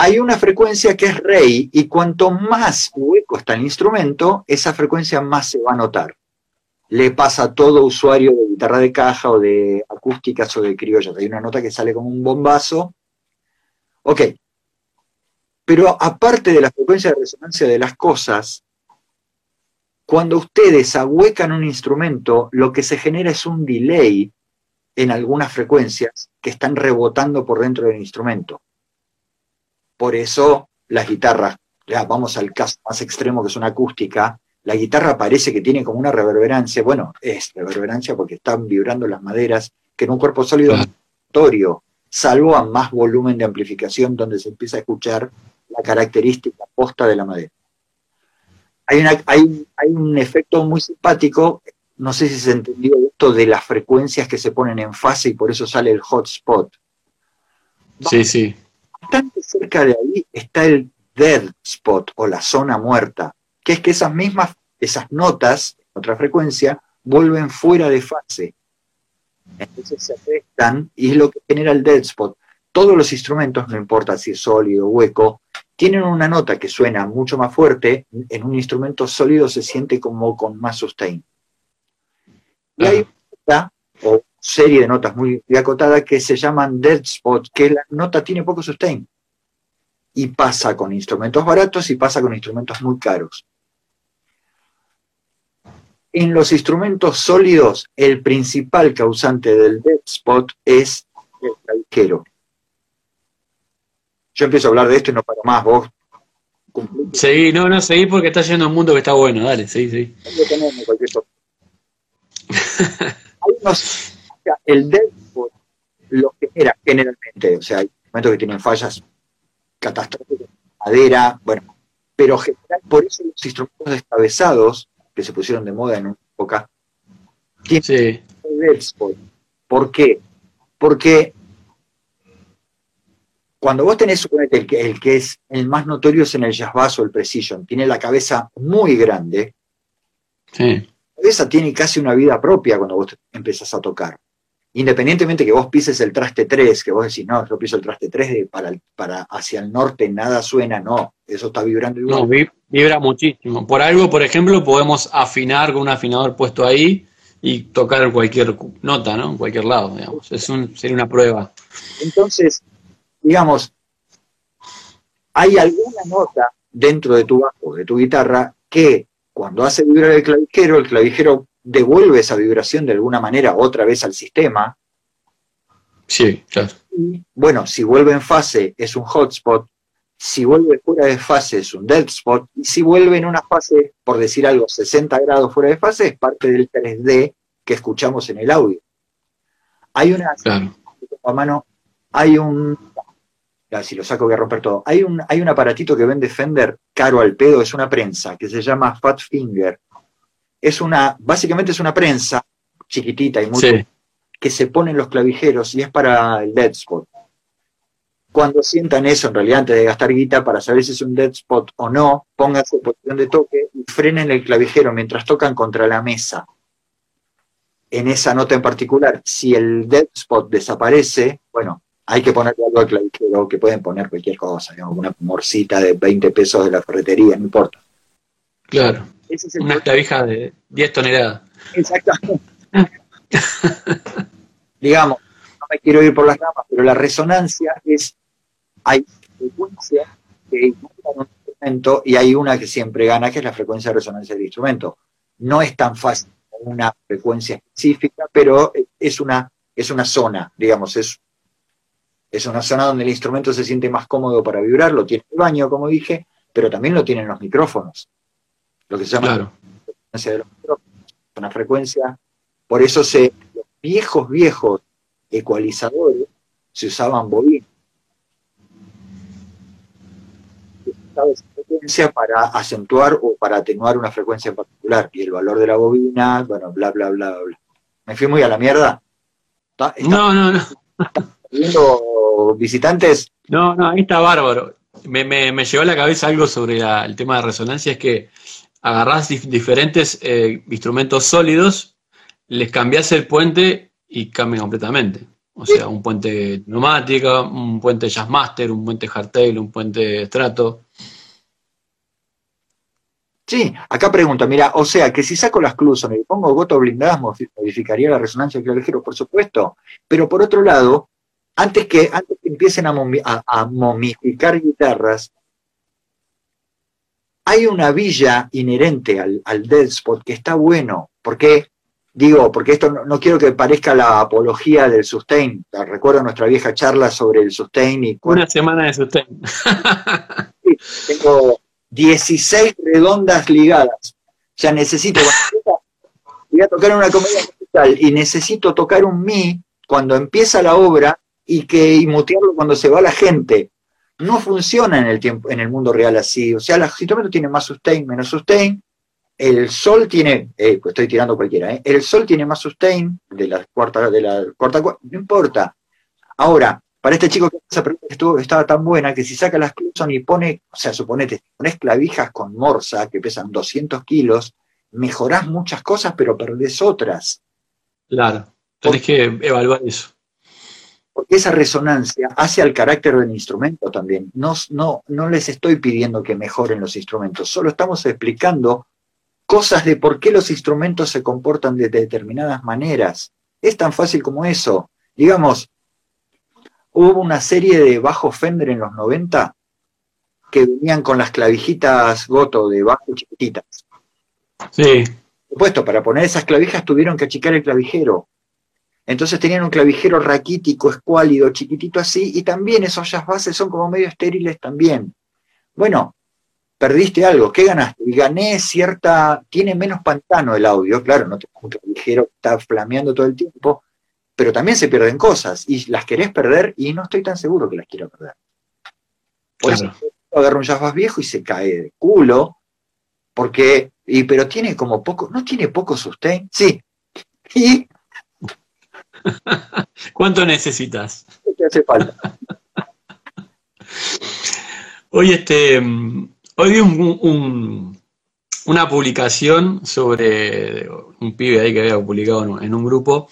Hay una frecuencia que es rey y cuanto más hueco está el instrumento, esa frecuencia más se va a notar. Le pasa a todo usuario de guitarra de caja o de acústicas o de criollas. Hay una nota que sale como un bombazo. Ok, pero aparte de la frecuencia de resonancia de las cosas, cuando ustedes ahuecan un instrumento, lo que se genera es un delay en algunas frecuencias que están rebotando por dentro del instrumento. Por eso las guitarras, ya vamos al caso más extremo que es una acústica, la guitarra parece que tiene como una reverberancia, bueno, es reverberancia porque están vibrando las maderas, que en un cuerpo sólido es salvo a más volumen de amplificación donde se empieza a escuchar la característica posta de la madera. Hay, hay, un efecto muy simpático, no sé si se entendió esto de las frecuencias que se ponen en fase y por eso sale el hotspot. Sí, sí. Bastante cerca de ahí está el dead spot o la zona muerta, que es que esas mismas, esas notas, otra frecuencia, vuelven fuera de fase. Entonces se afectan y es lo que genera el dead spot. Todos los instrumentos, no importa si es sólido o hueco, tienen una nota que suena mucho más fuerte, en un instrumento sólido se siente como con más sustain. Y hay una o serie de notas muy acotadas que se llaman dead spot, que la nota tiene poco sustain. Y pasa con instrumentos baratos y pasa con instrumentos muy caros. En los instrumentos sólidos, el principal causante del dead spot es el calquero yo empiezo a hablar de esto y no paro más, vos Seguí, no, no, seguí porque está yendo un mundo que está bueno, dale, seguí, seguí. Hay unos, o sea, el Deadpool lo genera generalmente, o sea, hay momentos que tienen fallas catastróficas, madera, bueno, pero general, por eso los instrumentos descabezados que se pusieron de moda en una época tienen sí. Deadpool. ¿Por qué? Porque cuando vos tenés, el que, el que es el más notorio es en el jazz bass o el precision, tiene la cabeza muy grande. Sí. La cabeza tiene casi una vida propia cuando vos empezás a tocar. Independientemente que vos pises el traste 3, que vos decís, no, yo piso el traste 3 para, para hacia el norte, nada suena, no, eso está vibrando igual. No, vibra muchísimo. Por algo, por ejemplo, podemos afinar con un afinador puesto ahí y tocar cualquier nota, ¿no? En cualquier lado, digamos. Es un, sería una prueba. Entonces, digamos, hay alguna nota dentro de tu bajo, de tu guitarra, que cuando hace vibrar el clavijero, el clavijero devuelve esa vibración de alguna manera otra vez al sistema. Sí, claro. Y, bueno, si vuelve en fase es un hotspot, si vuelve fuera de fase es un dead spot, y si vuelve en una fase, por decir algo, 60 grados fuera de fase, es parte del 3D que escuchamos en el audio. Hay una... Claro. A mano, hay un si lo saco voy a romper todo. Hay un, hay un aparatito que vende Fender caro al pedo, es una prensa, que se llama Fat Finger. Es una, básicamente es una prensa chiquitita y muy que se pone en los clavijeros y es para el dead spot. Cuando sientan eso, en realidad, antes de gastar guita, para saber si es un dead spot o no, pónganse posición de toque y frenen el clavijero mientras tocan contra la mesa. En esa nota en particular, si el dead spot desaparece, bueno, hay que ponerle algo al clavijero, que pueden poner cualquier cosa, digamos, una morcita de 20 pesos de la ferretería, no importa. Claro, una clavija de 10 toneladas. Exactamente. digamos, no me quiero ir por las ramas, pero la resonancia es, hay frecuencias que un instrumento y hay una que siempre gana, que es la frecuencia de resonancia del instrumento. No es tan fácil una frecuencia específica, pero es una, es una zona, digamos, es es una zona donde el instrumento se siente más cómodo para vibrar, lo tiene el baño, como dije, pero también lo tienen los micrófonos. Lo que se llama la frecuencia de los micrófonos. Una frecuencia. Por eso se, los viejos, viejos ecualizadores se usaban bobinas. esa frecuencia para acentuar o para atenuar una frecuencia en particular. Y el valor de la bobina, bueno, bla, bla, bla, bla. ¿Me fui muy a la mierda? no, no, no viendo visitantes. No, no, ahí está bárbaro. Me, me, me llegó a la cabeza algo sobre el tema de resonancia, es que agarrás diferentes eh, instrumentos sólidos, les cambiás el puente y cambian completamente. O sea, un puente neumática, un puente Jazzmaster, un puente Hardtail, un puente Strato. Sí, acá pregunta, mira, o sea, que si saco las Cluson y pongo gotos blindadas, modificaría la resonancia del clavijero, por supuesto, pero por otro lado, antes que, antes que empiecen a, momificar guitarras, hay una villa inherente al, al dead spot que está bueno, porque digo, porque esto no, quiero que parezca la apología del sustain. Recuerdo nuestra vieja charla sobre el sustain y una semana de sustain. tengo 16 redondas ligadas. Ya necesito, voy a tocar una comedia musical y necesito tocar un mi cuando empieza la obra y que y mutearlo cuando se va la gente. No funciona en el tiempo, en el mundo real así. O sea, el instrumento tiene más sustain, menos sustain. El sol tiene, eh, pues estoy tirando cualquiera, ¿eh? el sol tiene más sustain de la cuarta, de la cuarta, no importa. Ahora, para este chico que estuvo, estaba tan buena que si saca las Cluson y pone, o sea, suponete, pones clavijas con morsa que pesan 200 kilos, mejorás muchas cosas, pero perdés otras. Claro, tenés que evaluar eso. Porque esa resonancia hace al carácter del instrumento también. No, no, no les estoy pidiendo que mejoren los instrumentos, solo estamos explicando cosas de por qué los instrumentos se comportan de determinadas maneras. Es tan fácil como eso. Digamos, hubo una serie de bajos Fender en los 90 que venían con las clavijitas Goto de bajo chiquititas. Sí. Por supuesto, para poner esas clavijas tuvieron que achicar el clavijero. Entonces tenían un clavijero raquítico, escuálido, chiquitito así, y también esos jazz bases son como medio estériles también. Bueno, perdiste algo. ¿Qué ganaste? Y gané cierta, tiene menos pantano el audio, claro, no te mucho ligero, está flameando todo el tiempo, pero también se pierden cosas y las querés perder y no estoy tan seguro que las quiero perder. Por eso agarro un Jazz viejo y se cae de culo, porque, y, pero tiene como poco, ¿no tiene poco sustain? Sí. ¿Y? ¿Cuánto necesitas? ¿Qué hace falta? Hoy este Hoy vi una publicación sobre un pibe ahí que había publicado en un, grupo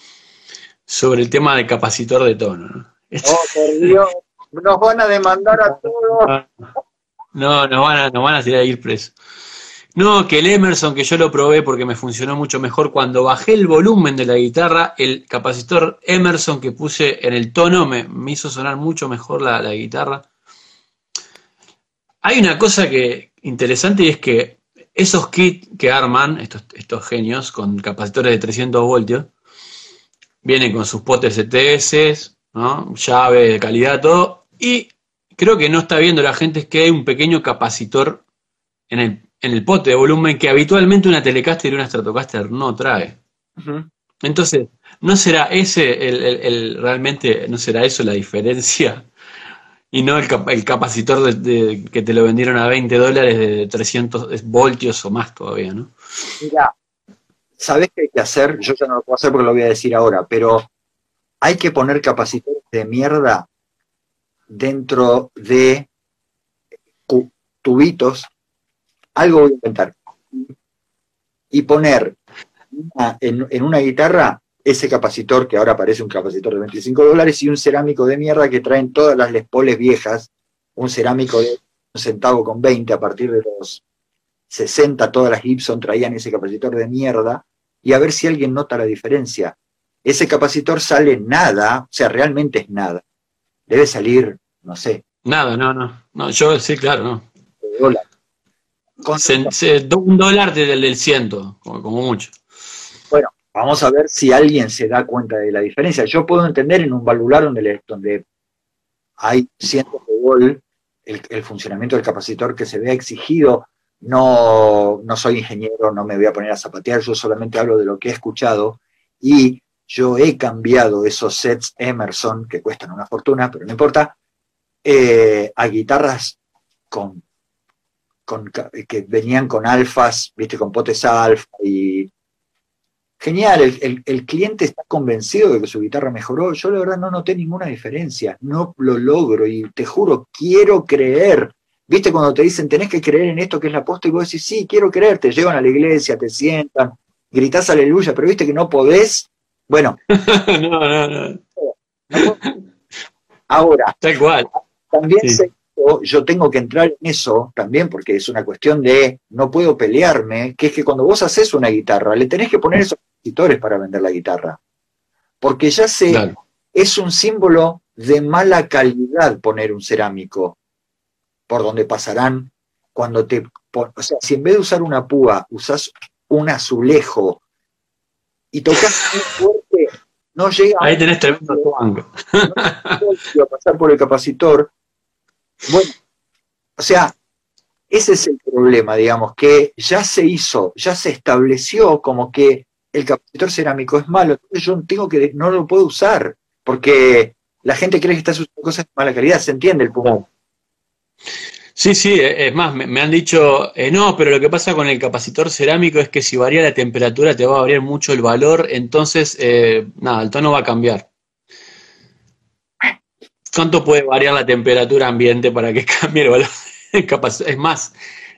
sobre el tema del capacitor de tono. Oh, por Dios, nos van a demandar a todos. No, nos van a, nos van a tirar a ir preso. No, que el Emerson, que yo lo probé porque me funcionó mucho mejor, cuando bajé el volumen de la guitarra, el capacitor Emerson que puse en el tono me, hizo sonar mucho mejor la, la guitarra. Hay una cosa que interesante y es que esos kits que arman estos, estos genios con capacitores de 300 voltios vienen con sus potes ETS, ¿no? llave de calidad, todo. Y creo que no está viendo la gente es que hay un pequeño capacitor en el, en el pote de volumen que habitualmente una Telecaster y una Stratocaster no trae. Entonces, ¿no será ese el, realmente, no será eso la diferencia y no el, el capacitor de, que te lo vendieron a 20 dólares de 300 voltios o más todavía, ¿no? Mira, ¿sabes qué hay que hacer? Yo ya no lo puedo hacer porque lo voy a decir ahora, pero hay que poner capacitores de mierda dentro de tubitos. Algo voy a inventar. Y poner en, en una guitarra ese capacitor, que ahora parece un capacitor de 25 dólares, y un cerámico de mierda que traen todas las lespoles viejas, un cerámico de un centavo con 20 a partir de los 60, todas las Gibson traían ese capacitor de mierda, y a ver si alguien nota la diferencia. Ese capacitor sale nada, o sea, realmente es nada. Debe salir, no sé. Nada, no, no. No, yo sí, claro, no. Dólar. un dólar del, del ciento, como mucho. Bueno, Vamos a ver si alguien se da cuenta de la diferencia. Yo puedo entender en un valvular donde, donde hay cientos de volt el, funcionamiento del capacitor que se vea exigido. No, no soy ingeniero, no me voy a poner a zapatear, yo solamente hablo de lo que he escuchado y yo he cambiado esos sets Emerson, que cuestan una fortuna, pero no importa, eh, a guitarras con, con, que venían con alfas, viste, con potes alfa y Genial, el, cliente está convencido de que su guitarra mejoró. Yo la verdad no noté ninguna diferencia, no lo logro y te juro, quiero creer. ¿Viste cuando te dicen tenés que creer en esto que es la posta y vos decís, sí, quiero creer, te llevan a la iglesia, te sientan, gritás aleluya, pero viste que no podés? Bueno. no, no, no. Ahora, Tal cual. también yo tengo que entrar en eso también porque es una cuestión de no puedo pelearme, que es que cuando vos haces una guitarra, le tenés que poner esos compositores para vender la guitarra. Porque ya sé, es un símbolo de mala calidad poner un cerámico por donde pasarán cuando te... o sea, si en vez de usar una púa usas un azulejo y tocas muy fuerte, no llega... Ahí tenés tremendo no, no, pasar por el capacitor bueno, o sea, ese es el problema, digamos, que ya se hizo, ya se estableció como que el capacitor cerámico es malo, entonces yo tengo que, no lo puedo usar, porque la gente cree que está usando cosas de mala calidad, se entiende el punto. Sí, sí, e, es más, me, han dicho, eh, no, pero lo que pasa con el capacitor cerámico es que si varía la temperatura te va a variar mucho el valor, entonces, eh, nada, el tono va a cambiar. ¿Cuánto puede variar la temperatura ambiente para que cambie el valor? es más,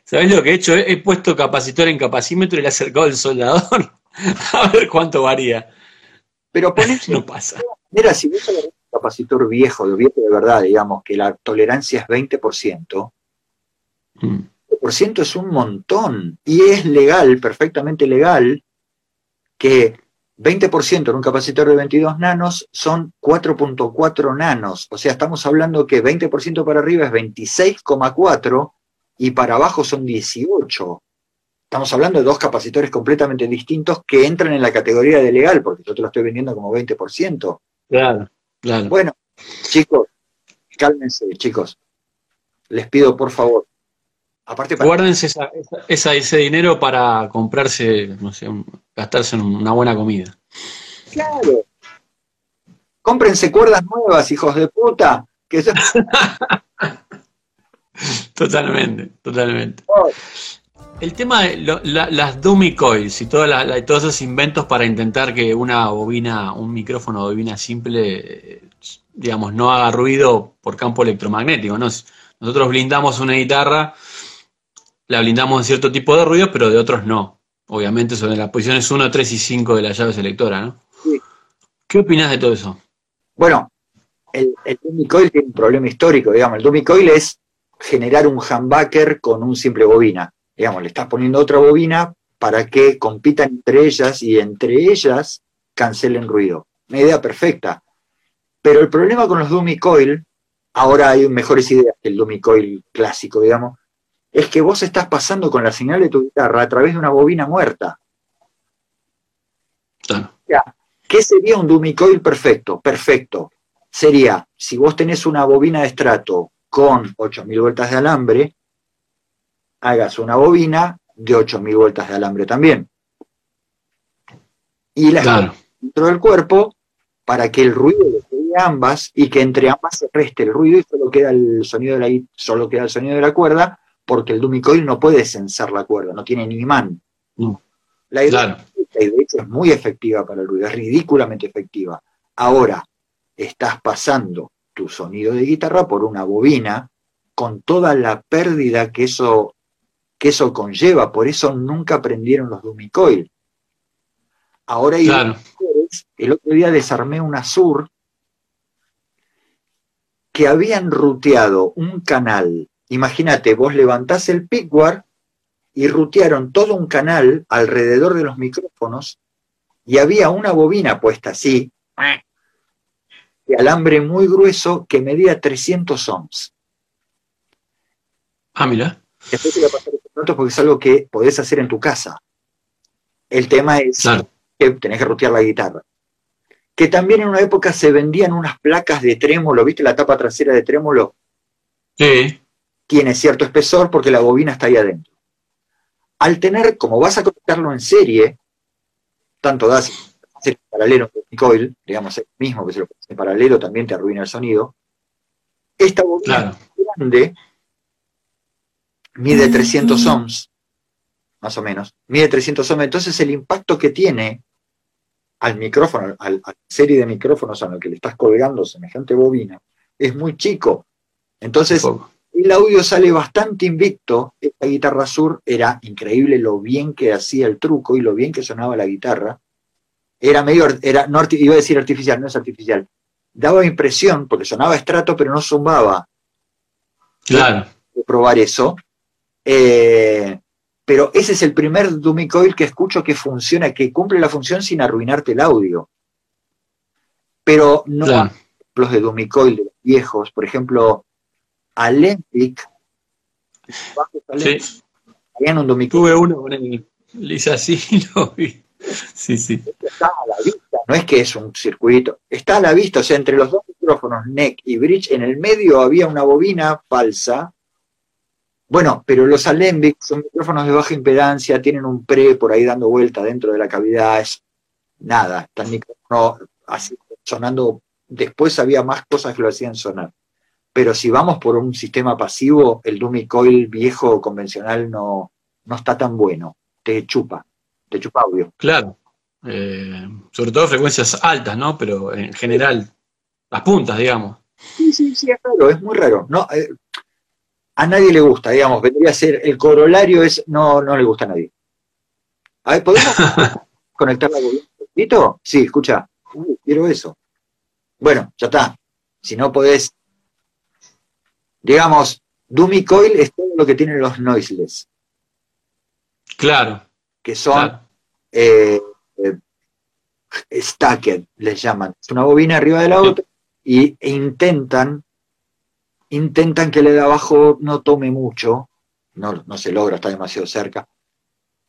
¿sabes lo que he hecho? He, puesto capacitor en capacímetro y le he acercado el soldador a ver cuánto varía. Pero pones, no pasa. Mira, si ves un capacitor viejo, de viejo de verdad, digamos que la tolerancia es 20%, 20% mm. es un montón y es legal, perfectamente legal, que 20% en un capacitor de 22 nanos son 4.4 nanos. O sea, estamos hablando que 20% para arriba es 26,4 y para abajo son 18. Estamos hablando de dos capacitores completamente distintos que entran en la categoría de legal, porque yo te lo estoy vendiendo como 20%. Claro, claro. Bueno, chicos, cálmense, chicos. Les pido, por favor, Aparte Guárdense ese dinero para comprarse, no sé, gastarse en una buena comida. Claro. Cómprense cuerdas nuevas, hijos de puta. totalmente, totalmente. Oh. El tema de las dummy coils y todos esos inventos para intentar que una bobina, un micrófono bobina simple, digamos, no haga ruido por campo electromagnético. Nosotros blindamos una guitarra la blindamos de cierto tipo de ruidos, pero de otros no. Obviamente sobre las posiciones 1, 3 y 5 de la llave selectora, ¿no? Sí. ¿Qué opinas de todo eso? Bueno, el, el dummy coil tiene un problema histórico, digamos. El dummy coil es generar un humbucker con un simple bobina. Digamos, le estás poniendo otra bobina para que compitan entre ellas y entre ellas cancelen ruido. Una idea perfecta. Pero el problema con los dummy coil, ahora hay mejores ideas que el dummy coil clásico, digamos, es que vos estás pasando con la señal de tu guitarra a través de una bobina muerta. ¿Qué sería un dummy coil perfecto? Perfecto. Sería, si vos tenés una bobina de estrato con 8000 vueltas de alambre, hagas una bobina de 8000 vueltas de alambre también. Y la dentro del cuerpo para que el ruido le ambas y que entre ambas se reste el ruido y solo queda el sonido de la, solo queda el sonido de la cuerda porque el dummy coil no puede censar la cuerda, no tiene ni imán. La idea de hecho es muy efectiva para el ruido, es ridículamente efectiva. Ahora, estás pasando tu sonido de guitarra por una bobina con toda la pérdida que eso, que eso conlleva, por eso nunca aprendieron los dummy coil. Ahora el otro día desarmé una Sur que habían ruteado un canal Imagínate, vos levantás el pickguard y rutearon todo un canal alrededor de los micrófonos y había una bobina puesta así, de alambre muy grueso que medía 300 ohms. Ah, mira. Después te voy a pasar este porque es algo que podés hacer en tu casa. El tema es que tenés que rutear la guitarra. Que también en una época se vendían unas placas de trémolo, ¿viste la tapa trasera de trémolo? Sí tiene cierto espesor porque la bobina está ahí adentro. Al tener, como vas a conectarlo en serie, tanto das en paralelo con coil, digamos el mismo que se lo pones en paralelo también te arruina el sonido. Esta bobina grande mide 300 ohms, más o menos, mide 300 ohms, entonces el impacto que tiene al micrófono, a la serie de micrófonos a lo que le estás colgando semejante bobina, es muy chico. Entonces, el audio sale bastante invicto. Esta guitarra sur era increíble lo bien que hacía el truco y lo bien que sonaba la guitarra. Era medio, era, no, iba a decir artificial, no es artificial. Daba impresión, porque sonaba estrato, pero no zumbaba. Claro. De probar eso. Eh, pero ese es el primer dummy coil que escucho que funciona, que cumple la función sin arruinarte el audio. Pero no los de dummy coil viejos, por ejemplo, Alempic. Sí. un Tuve uno con el Lisa así lo vi. Sí, sí. Está a la vista, no es que es un circuito, está a la vista, o sea, entre los dos micrófonos, neck y bridge, en el medio había una bobina falsa. Bueno, pero los Alembic son micrófonos de baja impedancia, tienen un pre por ahí dando vuelta dentro de la cavidad, es nada, está el micrófono así sonando. Después había más cosas que lo hacían sonar pero si vamos por un sistema pasivo, el dummy coil viejo convencional no, no está tan bueno, te chupa, te chupa audio. Claro, eh, sobre todo frecuencias altas, ¿no? Pero en general, las puntas, digamos. Sí, sí, sí, es raro, es muy raro. No, eh, a nadie le gusta, digamos, vendría a ser, el corolario es, no, no le gusta a nadie. A ver, ¿podemos conectar la un poquito? Sí, escucha, quiero eso. Bueno, ya está. Si no podés digamos, dummy coil es todo lo que tienen los noiseless. Claro. Que son eh, eh, stacked, les llaman. Es una bobina arriba de la otra y, e intentan, intentan que el de abajo no tome mucho. No, no se logra, está demasiado cerca.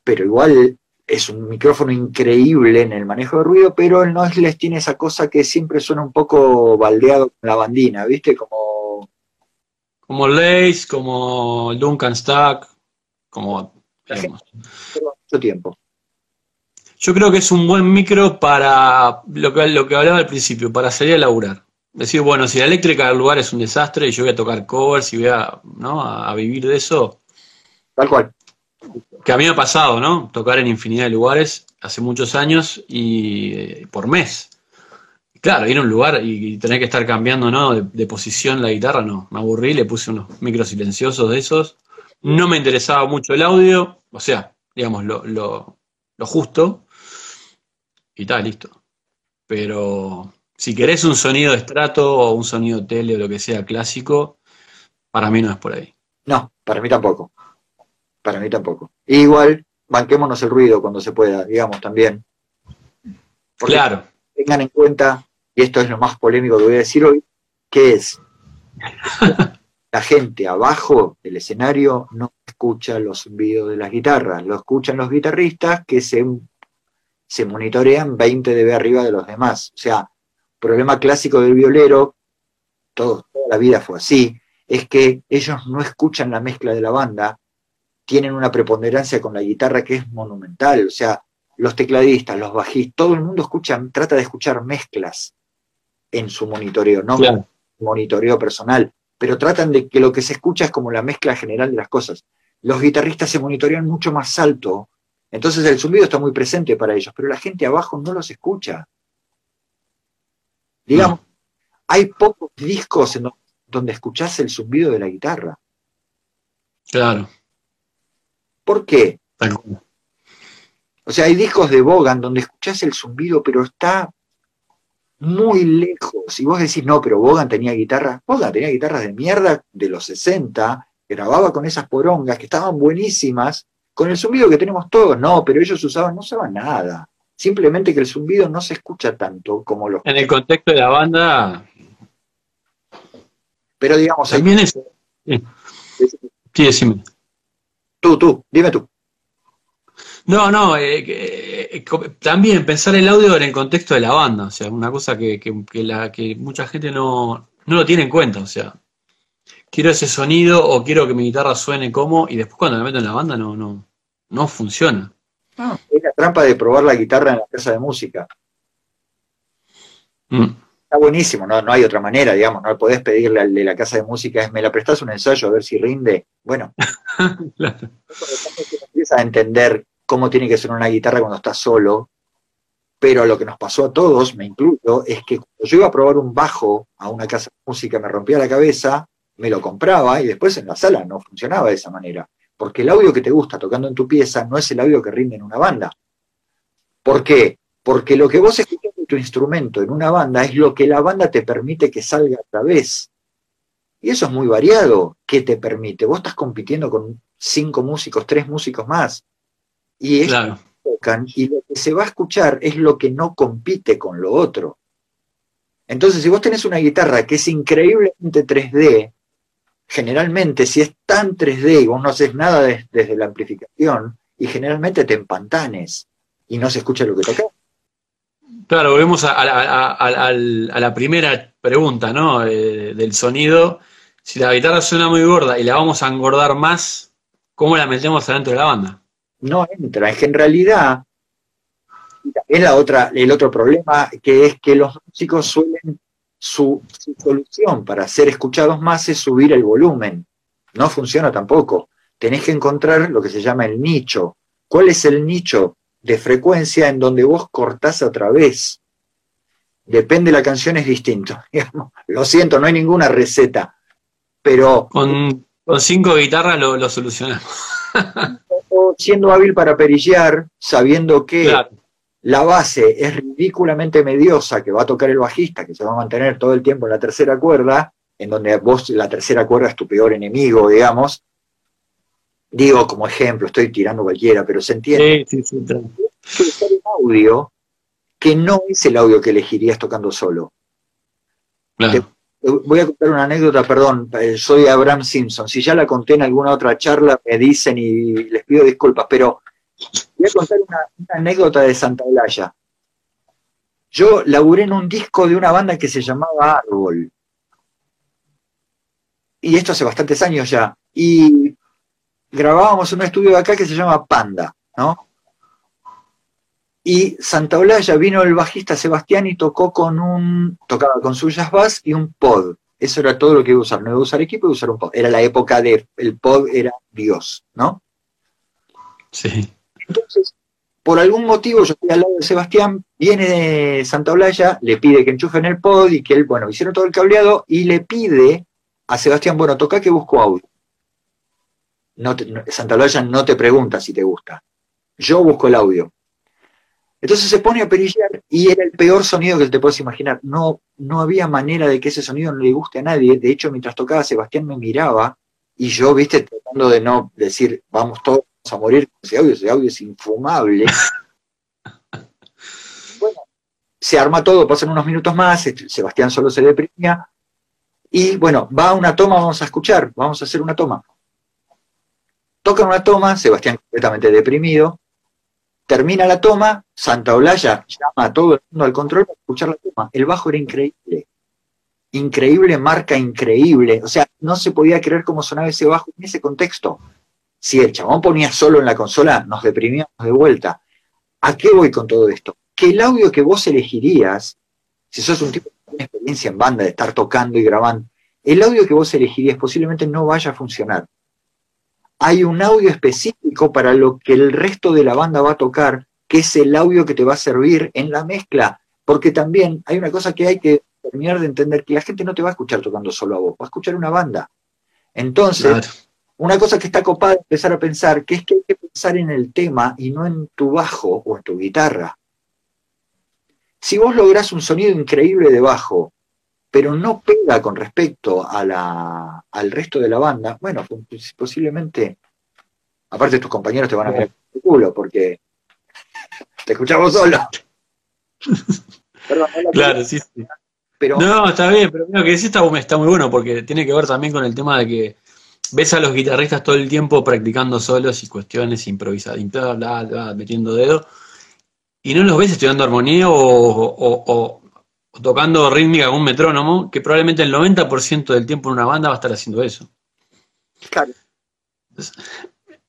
Pero igual es un micrófono increíble en el manejo de ruido, pero el noiseless tiene esa cosa que siempre suena un poco baldeado con la bandina, ¿viste? Como como Lace, como Duncan Stack. como mucho tiempo. Yo creo que es un buen micro para lo que, lo que hablaba al principio, para salir a laburar. Decir, bueno, si la eléctrica del lugar es un desastre y yo voy a tocar covers y voy a, ¿no? a, vivir de eso. Tal cual. Que a mí me ha pasado, ¿no? Tocar en infinidad de lugares hace muchos años y eh, por mes. Claro, ir a un lugar y, tener que estar cambiando, ¿no? De, de, posición la guitarra, no. Me aburrí, le puse unos micros silenciosos de esos. No me interesaba mucho el audio, o sea, digamos, lo, lo, lo justo y está, listo. Pero si querés un sonido de estrato o un sonido tele o lo que sea clásico, para mí no es por ahí. No, para mí tampoco. Para mí tampoco. igual, banquémonos el ruido cuando se pueda, digamos también. claro. Tengan en cuenta, y esto es lo más polémico que voy a decir hoy, que es la gente abajo del escenario no escucha los sonidos de las guitarras, lo escuchan los guitarristas que se se monitorean 20 dB arriba de los demás. O sea, problema clásico del violero, todo, toda la vida fue así, es que ellos no escuchan la mezcla de la banda, tienen una preponderancia con la guitarra que es monumental, o sea, los tecladistas, los bajistas, todo el mundo escucha, trata de escuchar mezclas en su monitoreo, no monitoreo personal, pero tratan de que lo que se escucha es como la mezcla general de las cosas. Los guitarristas se monitorean mucho más alto entonces el zumbido está muy presente para ellos, pero la gente abajo no los escucha. Digamos, hay pocos discos en donde escuchás el zumbido de la guitarra. Claro. ¿Por qué? O sea, hay discos de Bogan donde escuchás el zumbido, pero está muy lejos. Y vos decís, no, pero Bogan tenía guitarras. Bogan tenía guitarras de mierda de los 60, grababa con esas porongas que estaban buenísimas, con el zumbido que tenemos todos, no, pero ellos usaban, no usaban nada. Simplemente que el zumbido no se escucha tanto como los. En el contexto de la banda. Pero digamos. También es. Sí, decime. Tú, tú, dime tú. No, no, eh, eh, también pensar el audio en el contexto de la banda, o sea, una cosa que, la, que mucha gente no, no lo tiene en cuenta, o sea, quiero ese sonido o quiero que mi guitarra suene como, y después cuando la meto en la banda no, no, no funciona. es la trampa de probar la guitarra en la casa de música. Mm. Está buenísimo, no, no hay otra manera, digamos, no podés pedirle al de la casa de música, es me la prestás un ensayo a ver si rinde. Bueno, claro. a entender cómo tiene que ser una guitarra cuando estás solo, pero lo que nos pasó a todos, me incluyo, es que cuando yo iba a probar un bajo a una casa de música me rompía la cabeza, me lo compraba y después en la sala no funcionaba de esa manera porque el audio que te gusta tocando en tu pieza no es el audio que rinde en una banda. ¿Por qué? Porque lo que vos escuchas en tu instrumento en una banda es lo que la banda te permite que salga a través. Y eso es muy variado. ¿Qué te permite? Vos estás compitiendo con cinco músicos, tres músicos más. Y ellos tocan, y lo que se va a escuchar es lo que no compite con lo otro. Entonces, si vos tenés una guitarra que es increíblemente 3D, generalmente si es tan 3D y vos no haces nada desde la amplificación, y generalmente te empantanes y no se escucha lo que toca. Claro, volvemos a, la primera pregunta, ¿no? Eh, del sonido. Si la guitarra suena muy gorda y la vamos a engordar más, ¿cómo la metemos adentro de la banda? No entra, es que en realidad es la otra, el otro problema, que es que los músicos suelen su, solución para ser escuchados más es subir el volumen. No funciona tampoco. Tenés que encontrar lo que se llama el nicho. ¿Cuál es el nicho de frecuencia en donde vos cortás a través? Depende la canción, es distinto. Lo siento, no hay ninguna receta. Pero. Con, cinco guitarras lo, lo solucionamos. siendo hábil para perillear, sabiendo que la base es ridículamente mediosa que va a tocar el bajista, que se va a mantener todo el tiempo en la tercera cuerda, en donde vos la tercera cuerda es tu peor enemigo, digamos. Digo como ejemplo, estoy tirando cualquiera, pero se entiende. Sí, sí, sí, audio que no es el audio que elegirías tocando solo. Voy a contar una anécdota, perdón, eh, soy Abraham Simpson. Si ya la conté en alguna otra charla, me dicen y les pido disculpas, pero Voy a contar una, anécdota de Santa Olaya. Yo laburé en un disco de una banda que se llamaba Árbol. Y esto hace bastantes años ya. Y grabábamos en un estudio de acá que se llama Panda, ¿no? Y Santa Olaya vino el bajista Sebastián y tocó con un, tocaba con su jazz bass y un pod. Eso era todo lo que iba a usar. No iba a usar equipo, iba a usar un pod. Era la época de, el pod era Dios, ¿no? Sí. Entonces, por algún motivo, yo estoy al lado de Sebastián, viene de Santa Olaya, le pide que enchufen el pod y que él, bueno, hicieron todo el cableado y le pide a Sebastián, bueno, toca que busco audio. No Santa Olaya no te pregunta si te gusta. Yo busco el audio. Entonces se pone a perillar y era el peor sonido que te puedes imaginar. No, no había manera de que ese sonido no le guste a nadie. De hecho, mientras tocaba, Sebastián me miraba y yo, viste, tratando de no decir, vamos todos a morir con ese audio, ese audio es infumable. bueno, se arma todo, pasan unos minutos más, este, Sebastián solo se deprimía. Y bueno, va a una toma, vamos a escuchar, vamos a hacer una toma. Toca una toma, Sebastián completamente deprimido, Termina la toma, Santa Olaya llama a todo el mundo al control para escuchar la toma. El bajo era increíble. Increíble, marca increíble. O sea, no se podía creer cómo sonaba ese bajo en ese contexto. Si el chabón ponía solo en la consola, nos deprimíamos de vuelta. ¿A qué voy con todo esto? Que el audio que vos elegirías, si sos un tipo tiene experiencia en banda de estar tocando y grabando, el audio que vos elegirías posiblemente no vaya a funcionar hay un audio específico para lo que el resto de la banda va a tocar, que es el audio que te va a servir en la mezcla, porque también hay una cosa que hay que terminar de entender, que la gente no te va a escuchar tocando solo a vos, va a escuchar una banda. Entonces, una cosa que está copada es empezar a pensar, que es que hay que pensar en el tema y no en tu bajo o en tu guitarra. Si vos lográs un sonido increíble de bajo, pero no pega con respecto a la, al resto de la banda, bueno, posiblemente, aparte tus compañeros te van a ver el culo porque te escuchamos solo. claro, sí, sí. Pero, no, está bien, pero lo que decís está, está muy bueno porque tiene que ver también con el tema de que ves a los guitarristas todo el tiempo practicando solos y cuestiones improvisadas, metiendo dedo, y no los ves estudiando armonía o, tocando rítmica con un metrónomo, que probablemente el 90% del tiempo en una banda va a estar haciendo eso. Claro.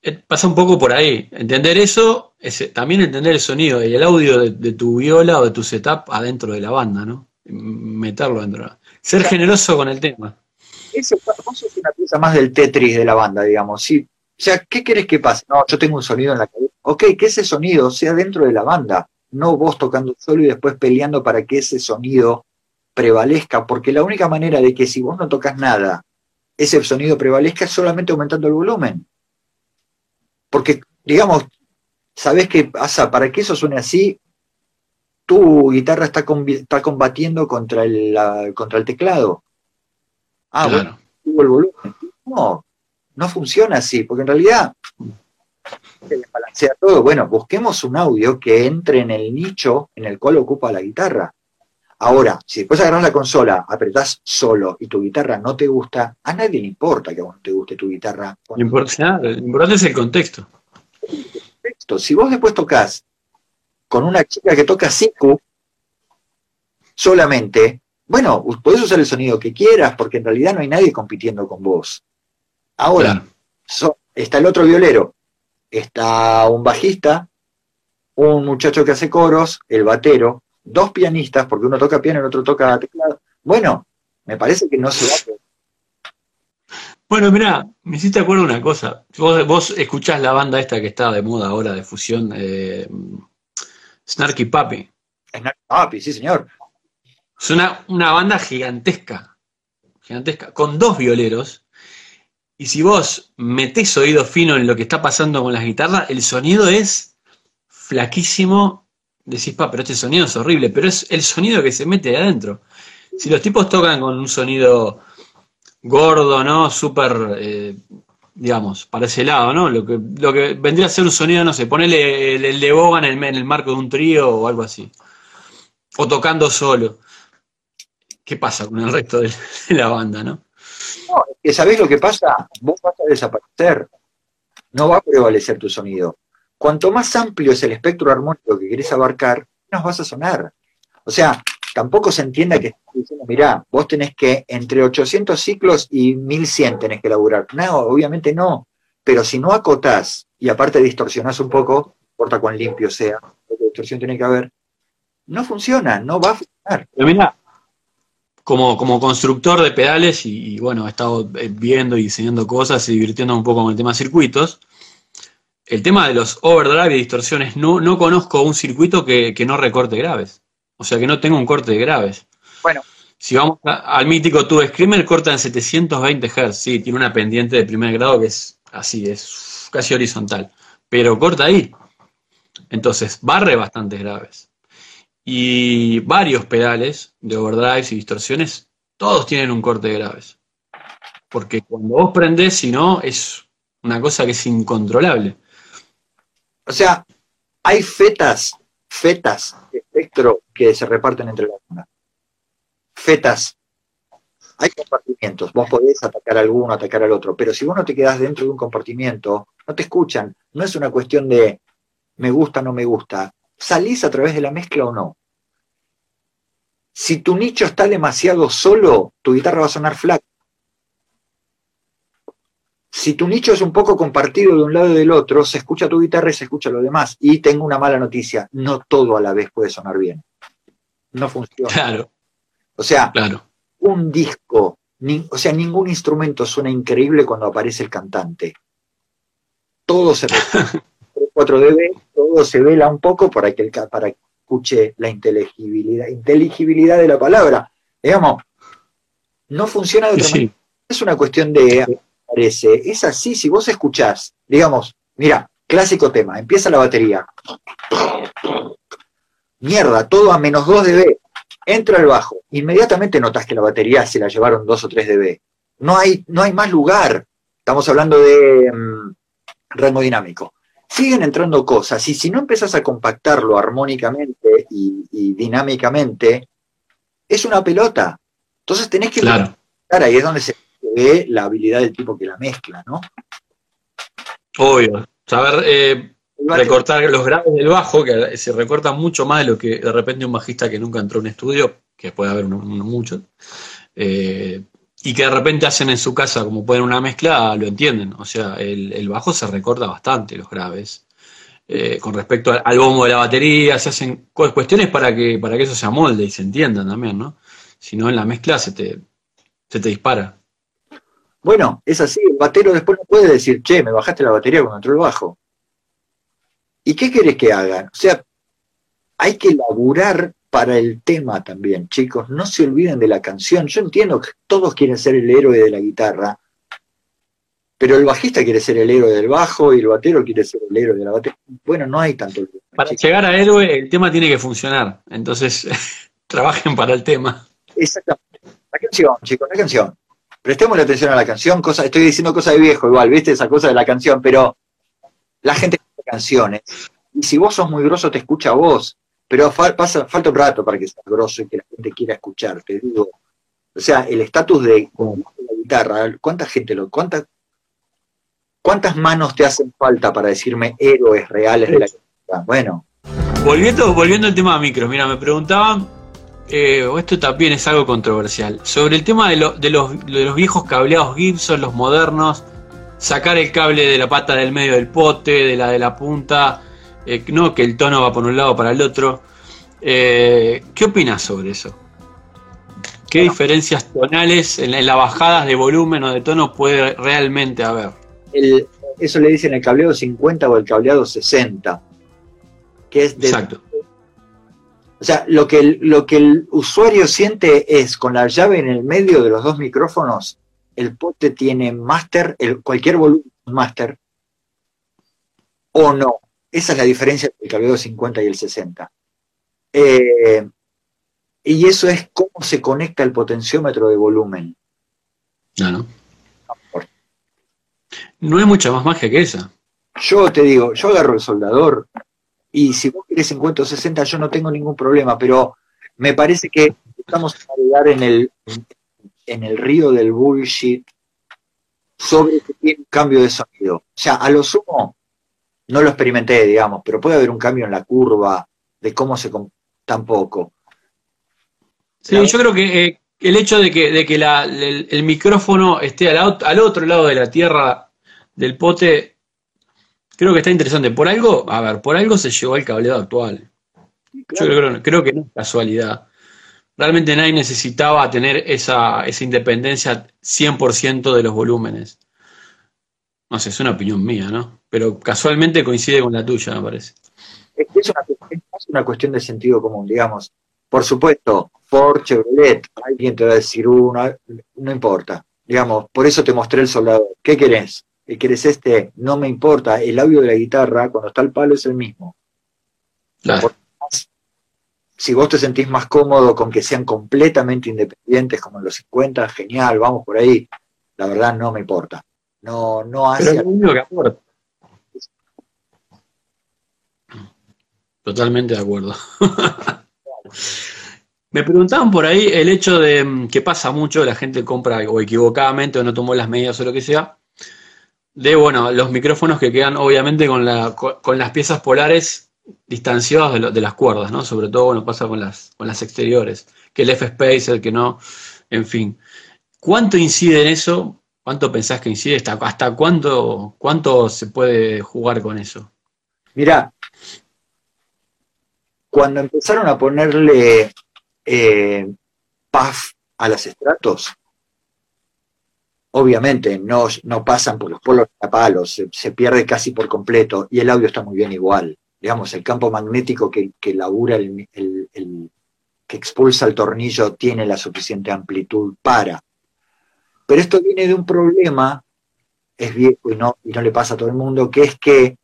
Eh, pasa un poco por ahí. Entender eso, es, eh, también entender el sonido y el audio de, tu viola o de tu setup adentro de la banda, ¿no? Meterlo dentro. Ser generoso con el tema. Eso, vos es una pieza más del Tetris de la banda, digamos. Sí. O sea, ¿qué querés que pase? No, yo tengo un sonido en la cabeza. Ok, que ese sonido sea dentro de la banda no vos tocando solo y después peleando para que ese sonido prevalezca, porque la única manera de que si vos no tocas nada, ese sonido prevalezca es solamente aumentando el volumen. Porque, digamos, ¿sabés qué pasa? Para que eso suene así, tu guitarra está, está combatiendo contra el, contra el teclado. Ah, bueno, el volumen. No, no funciona así, porque en realidad se desbalancea todo. Bueno, busquemos un audio que entre en el nicho en el cual ocupa la guitarra. Ahora, si después agarras la consola, apretás solo y tu guitarra no te gusta, a nadie le importa que a vos no te guste tu guitarra. Lo importante es el contexto. Si vos después tocas con una chica que toca Siku solamente, bueno, podés usar el sonido que quieras porque en realidad no hay nadie compitiendo con vos. Ahora, está el otro violero está un bajista, un muchacho que hace coros, el batero, dos pianistas, porque uno toca piano y el otro toca teclado. Bueno, me parece que no se va Bueno, mira, me hiciste acuerdo una cosa. Vos, vos, escuchás la banda esta que está de moda ahora de fusión, eh, Snarky Papi. Snarky Papi, sí, señor. Es una, una banda gigantesca, gigantesca, con dos violeros y si vos metés oído fino en lo que está pasando con las guitarras, el sonido es flaquísimo. Decís, pa, pero este sonido es horrible, pero es el sonido que se mete adentro. Si los tipos tocan con un sonido gordo, ¿no? Súper, eh, digamos, para ese lado, ¿no? Lo que, lo que vendría a ser un sonido, no sé, ponele el, de Bogan en el, marco de un trío o algo así. O tocando solo. ¿Qué pasa con el resto de la banda, no? Que sabés lo que pasa, vos vas a desaparecer, no va a prevalecer tu sonido. Cuanto más amplio es el espectro armónico que querés abarcar, menos vas a sonar. O sea, tampoco se entienda que estás diciendo, mirá, vos tenés que entre 800 ciclos y 1100 tenés que laburar. No, obviamente no. Pero si no acotás y aparte distorsionás un poco, importa cuán limpio sea, porque distorsión tiene que haber, no funciona, no va a funcionar. Pero como, como constructor de pedales y, bueno, he estado eh, viendo y diseñando cosas y divirtiendo un poco con el tema de circuitos, el tema de los overdrive y distorsiones, no, no conozco un circuito que, no recorte graves. O sea, que no tenga un corte de graves. Bueno. Si vamos al mítico Tube Screamer, corta en 720 Hz. Sí, tiene una pendiente de primer grado que es así, es casi horizontal. Pero corta ahí. Entonces, barre bastante graves. Y varios pedales de overdrives y distorsiones, todos tienen un corte de graves. Porque cuando vos prendés, si no, es una cosa que es incontrolable. O sea, hay fetas, fetas de espectro que se reparten entre las zonas. Fetas. Hay compartimientos. Vos podés atacar a alguno, atacar al otro. Pero si vos no te quedás dentro de un compartimiento, no te escuchan. No es una cuestión de me gusta, no me gusta. Salís a través de la mezcla o no. Si tu nicho está demasiado solo, tu guitarra va a sonar flaca. Si tu nicho es un poco compartido de un lado y del otro, se escucha tu guitarra y se escucha lo demás. Y tengo una mala noticia, no todo a la vez puede sonar bien. No funciona. Claro. O sea, claro. un disco, o sea, ningún instrumento suena increíble cuando aparece el cantante. Todo se 4 dB, todo se vela un poco para que, el, para que escuche la inteligibilidad, inteligibilidad de la palabra. Digamos, no funciona de otra manera. Es una cuestión de parece. Es así, si vos escuchás, digamos, mira, clásico tema, empieza la batería. Mierda, todo a menos 2 dB. Entra el bajo. Inmediatamente notas que la batería se la llevaron 2 o 3 dB. No hay, no hay más lugar. Estamos hablando de mm, rango dinámico. Siguen entrando cosas y si no empezás a compactarlo armónicamente y, dinámicamente, es una pelota. Entonces tenés que claro. ahí es donde se ve la habilidad del tipo que la mezcla, ¿no? Obvio. Saber eh, recortar los graves del bajo, que se recorta mucho más de lo que de repente un bajista que nunca entró a un estudio, que puede haber uno, mucho, eh, y que de repente hacen en su casa, como pueden una mezcla, lo entienden. O sea, el, bajo se recorta bastante, los graves. Eh, con respecto al, bombo de la batería, se hacen cuestiones para que, para que eso se amolde y se entiendan también, ¿no? Si no, en la mezcla se te, se te dispara. Bueno, es así, el batero después no puede decir, che, me bajaste la batería cuando entró el bajo. ¿Y qué querés que hagan? O sea, hay que laburar para el tema también, chicos. No se olviden de la canción. Yo entiendo que todos quieren ser el héroe de la guitarra, pero el bajista quiere ser el héroe del bajo y el batero quiere ser el héroe de la batería. Bueno, no hay tanto. Para llegar a héroe, el tema tiene que funcionar. Entonces, trabajen para el tema. Exactamente. La canción, chicos, la canción prestemos la atención a la canción, cosa, estoy diciendo cosas de viejo igual, ¿viste? Esa cosa de la canción, pero la gente escucha canciones. Y si vos sos muy grosso, te escucha a vos. Pero pasa, falta un rato para que seas grosso y que la gente quiera escucharte, digo. O sea, el estatus de, la guitarra, ¿cuánta gente lo, cuánta, cuántas manos te hacen falta para decirme héroes reales de la guitarra? Bueno. Volviendo, volviendo al tema de micro, mira, me preguntaban eh, esto también es algo controversial, sobre el tema de, los, viejos cableados Gibson, los modernos, sacar el cable de la pata del medio del pote, de la de la punta, eh, no que el tono va por un lado para el otro. Eh, ¿Qué opinas sobre eso? ¿Qué diferencias tonales en, las bajadas de volumen o de tono puede realmente haber? eso le dicen el cableado 50 o el cableado 60, que es de, Exacto. O sea, lo que, el, lo que el usuario siente es con la llave en el medio de los dos micrófonos, el pote tiene máster, cualquier volumen máster, o no. Esa es la diferencia entre el cableado 50 y el 60. Eh, y eso es cómo se conecta el potenciómetro de volumen. No, no. No hay mucha más magia que esa. Yo te digo, yo agarro el soldador, y si vos querés 50 o 60, yo no tengo ningún problema, pero me parece que estamos a navegar en el, en el río del bullshit sobre que tiene un cambio de sonido. O sea, a lo sumo, no lo experimenté, digamos, pero puede haber un cambio en la curva de cómo se... tampoco. Sí, yo creo que eh, el hecho de que, de que el, micrófono esté al, al, otro lado de la Tierra del pote, creo que está interesante. Por algo, a ver, por algo se llegó al cableado actual. Yo creo, creo, que no es casualidad. Realmente nadie necesitaba tener esa, esa independencia 100% de los volúmenes. No sé, es una opinión mía, ¿no? Pero casualmente coincide con la tuya, me parece. Es, una, es una cuestión de sentido común, digamos. Por supuesto, Ford, Chevrolet, alguien te va a decir uno, no importa. Digamos, por eso te mostré el soldador. ¿Qué querés? ¿Querés este? No me importa. El audio de la guitarra, cuando está el palo, es el mismo. Claro si vos te sentís más cómodo con que sean completamente independientes como en los 50, genial, vamos por ahí. La verdad no me importa. No, no hace. Totalmente de acuerdo. me preguntaban por ahí el hecho de mm, que pasa mucho, la gente compra o equivocadamente o no tomó las medidas o lo que sea, de bueno, los micrófonos que quedan obviamente con, la, con las piezas polares distanciados de, las cuerdas, ¿no? Sobre todo cuando pasa con las, con las exteriores, que el F-Space, el que no, en fin. ¿Cuánto incide en eso? ¿Cuánto pensás que incide? ¿Hasta, hasta cuánto, cuánto se puede jugar con eso? Mira, cuando empezaron a ponerle eh, puff a los estratos, obviamente no, no pasan por los polos a palos, se, se, pierde casi por completo y el audio está muy bien igual digamos, el campo magnético que, que labura el, que expulsa el tornillo tiene la suficiente amplitud para. Pero esto viene de un problema, es viejo y no, y no le pasa a todo el mundo, que es que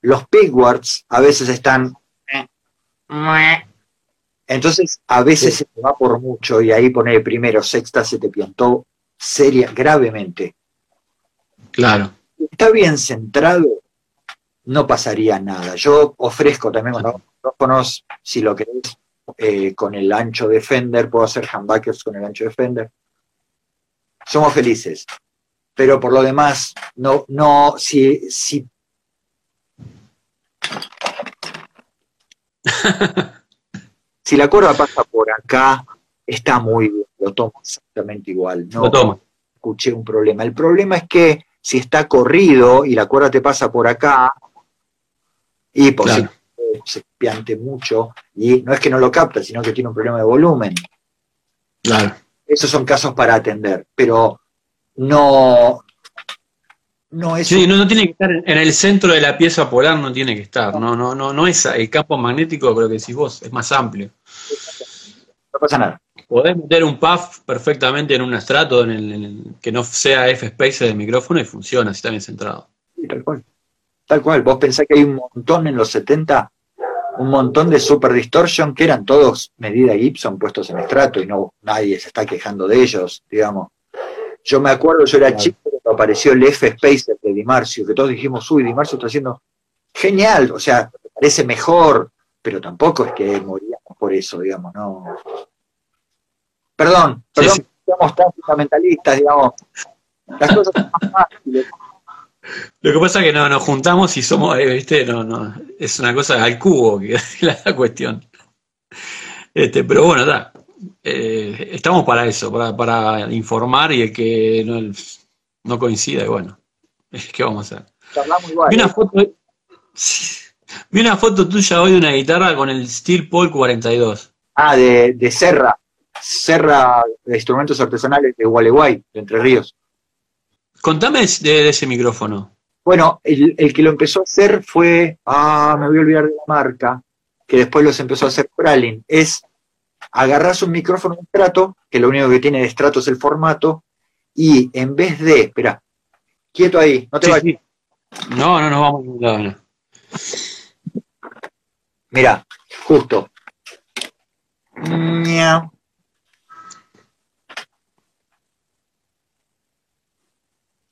los pigwards a veces están... Entonces, a veces se te va por mucho y ahí pone primero sexta se te piantó seria, gravemente. Claro. Está bien centrado, no pasaría nada. Yo ofrezco también micrófonos, si lo querés, eh, con el ancho de Fender, puedo hacer handbackers con el ancho de Fender. Somos felices. Pero por lo demás, no, no, si, si si la cuerda pasa por acá, está muy bien, lo tomo exactamente igual. No lo tomo. escuché un problema. El problema es que si está corrido y la cuerda te pasa por acá, y posiblemente se piante mucho y no es que no lo capta, sino que tiene un problema de volumen. Claro. Esos son casos para atender, pero no, no es. Sí, no, tiene que estar en el centro de la pieza polar, no tiene que estar. No, no, no, no es el campo magnético, creo que decís vos, es más amplio. No pasa nada. Podés meter un puff perfectamente en un estrato en el, que no sea F-Space del micrófono y funciona si está bien centrado. Sí, tal cual. Tal cual, vos pensás que hay un montón en los 70, un montón de Super Distortion que eran todos medida Gibson puestos en estrato y no nadie se está quejando de ellos, digamos. Yo me acuerdo, yo era chico cuando apareció el F-Spacer de Di Marcio, que todos dijimos, uy, Di Marcio está haciendo genial, o sea, parece mejor, pero tampoco es que moríamos por eso, digamos, no. Perdón, perdón, somos tan fundamentalistas, digamos. Las cosas son más fáciles. Lo que pasa es que no, nos juntamos y somos, eh, ¿viste? No, no, es una cosa al cubo que es la cuestión. Este, pero bueno, eh, estamos para eso, para, informar y el que no, no coincida, y bueno, ¿qué vamos a hacer? vi, una ¿eh? foto, vi una foto tuya hoy de una guitarra con el Steel Paul 42. Ah, de, de Serra, Serra de instrumentos artesanales de Gualeguay, de Entre Ríos. Contame de, ese micrófono. Bueno, el, que lo empezó a hacer fue, ah, me voy a olvidar de la marca, que después los empezó a hacer Pralin. Es agarras un micrófono de estrato, que lo único que tiene de estrato es el formato, y en vez de, espera, quieto ahí, no te vayas. No, no nos vamos a ningún lado. Mira, justo.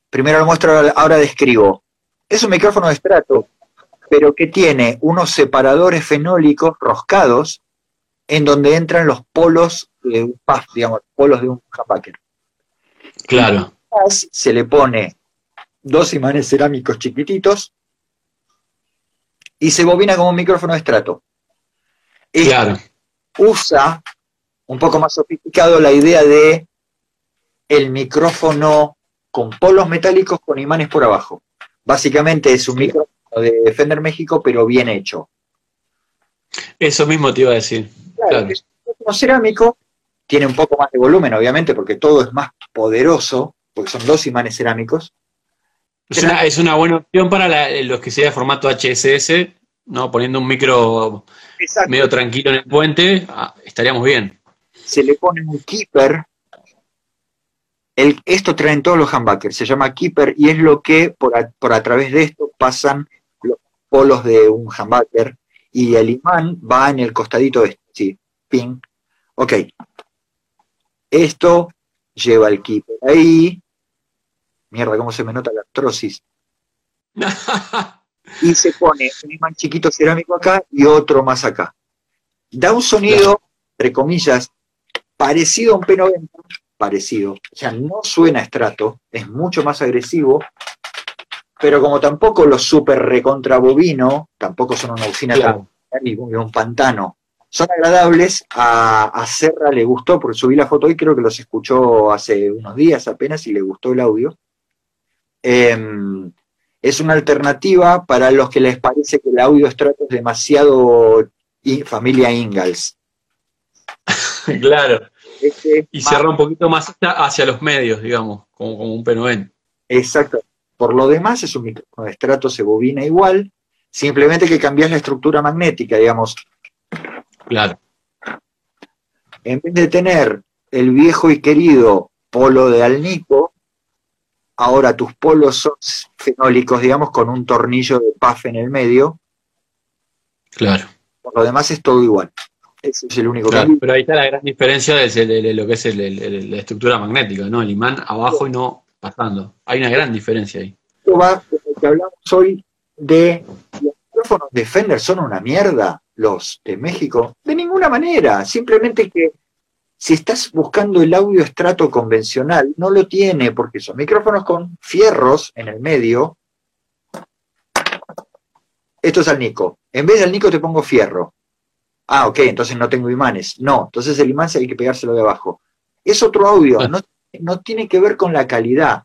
Primero lo muestro, ahora describo. Es un micrófono de estrato, pero que tiene unos separadores fenólicos roscados en donde entran los polos de un puff, digamos, polos de un humbucker. Claro. Se le pone dos imanes cerámicos chiquititos y se bobina como un micrófono de estrato. claro. Usa un poco más sofisticado la idea de el micrófono con polos metálicos con imanes por abajo. Básicamente es un micrófono de Fender México, pero bien hecho. Eso mismo te iba a decir. Claro, es un micrófono cerámico, tiene un poco más de volumen, obviamente, porque todo es más poderoso, porque son dos imanes cerámicos. Es una, buena opción para los que sea de formato HSS, ¿no? Poniendo un micro medio tranquilo en el puente, ah, estaríamos bien. Se le pone un keeper. El, esto traen todos los humbuckers, se llama keeper y es lo que por a, través de esto pasan los polos de un humbucker y el imán va en el costadito de este, sí, ping. Ok. Esto lleva el keeper ahí, Mierda, cómo se me nota la artrosis. y se pone un imán chiquito cerámico acá y otro más acá. Da un sonido, entre comillas, parecido a un P90, parecido. O sea, no suena estrato, es mucho más agresivo, pero como tampoco los super recontrabobino, tampoco son una usina ni un pantano, son agradables. A, a Serra le gustó, porque subí la foto hoy, creo que los escuchó hace unos días apenas y le gustó el audio. Em, es una alternativa para los que les parece que el audio estrato es demasiado familia Ingalls. claro. Este y cierra un poquito más hacia los medios, digamos, como, como un P90. Exacto. Por lo demás es un micrófono de estrato, se bobina igual, simplemente que cambias la estructura magnética, digamos. Claro. En vez de tener el viejo y querido polo de Alnico, Ahora tus polos son fenólicos, digamos, con un tornillo de PAF en el medio. Claro. Por lo demás es todo igual. Ese es el único claro, Pero ahí está la gran diferencia de, lo que es la estructura magnética, ¿no? El imán abajo y no pasando. Hay una gran diferencia ahí. Esto va, que hablamos hoy de los micrófonos de Fender son una mierda, los de México. De ninguna manera. Simplemente que si estás buscando el audio estrato convencional, no lo tiene porque son micrófonos con fierros en el medio. Esto es al Nico. En vez del Nico te pongo fierro. Ah, ok, entonces no tengo imanes. No, entonces el imán hay que pegárselo de abajo. Es otro audio, no, no tiene que ver con la calidad.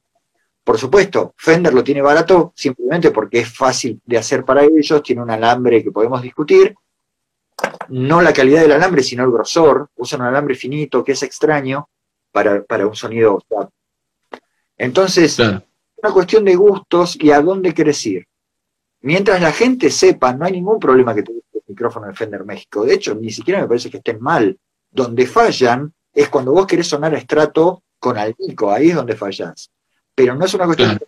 Por supuesto, Fender lo tiene barato simplemente porque es fácil de hacer para ellos, tiene un alambre que podemos discutir, no la calidad del alambre, sino el grosor. Usan un alambre finito que es extraño para, un sonido. Entonces, es una cuestión de gustos y a dónde querés ir. Mientras la gente sepa, no hay ningún problema que tenga el micrófono de Fender México. De hecho, ni siquiera me parece que estén mal. Donde fallan es cuando vos querés sonar a estrato con alnico, ahí es donde fallas. Pero no es una cuestión de...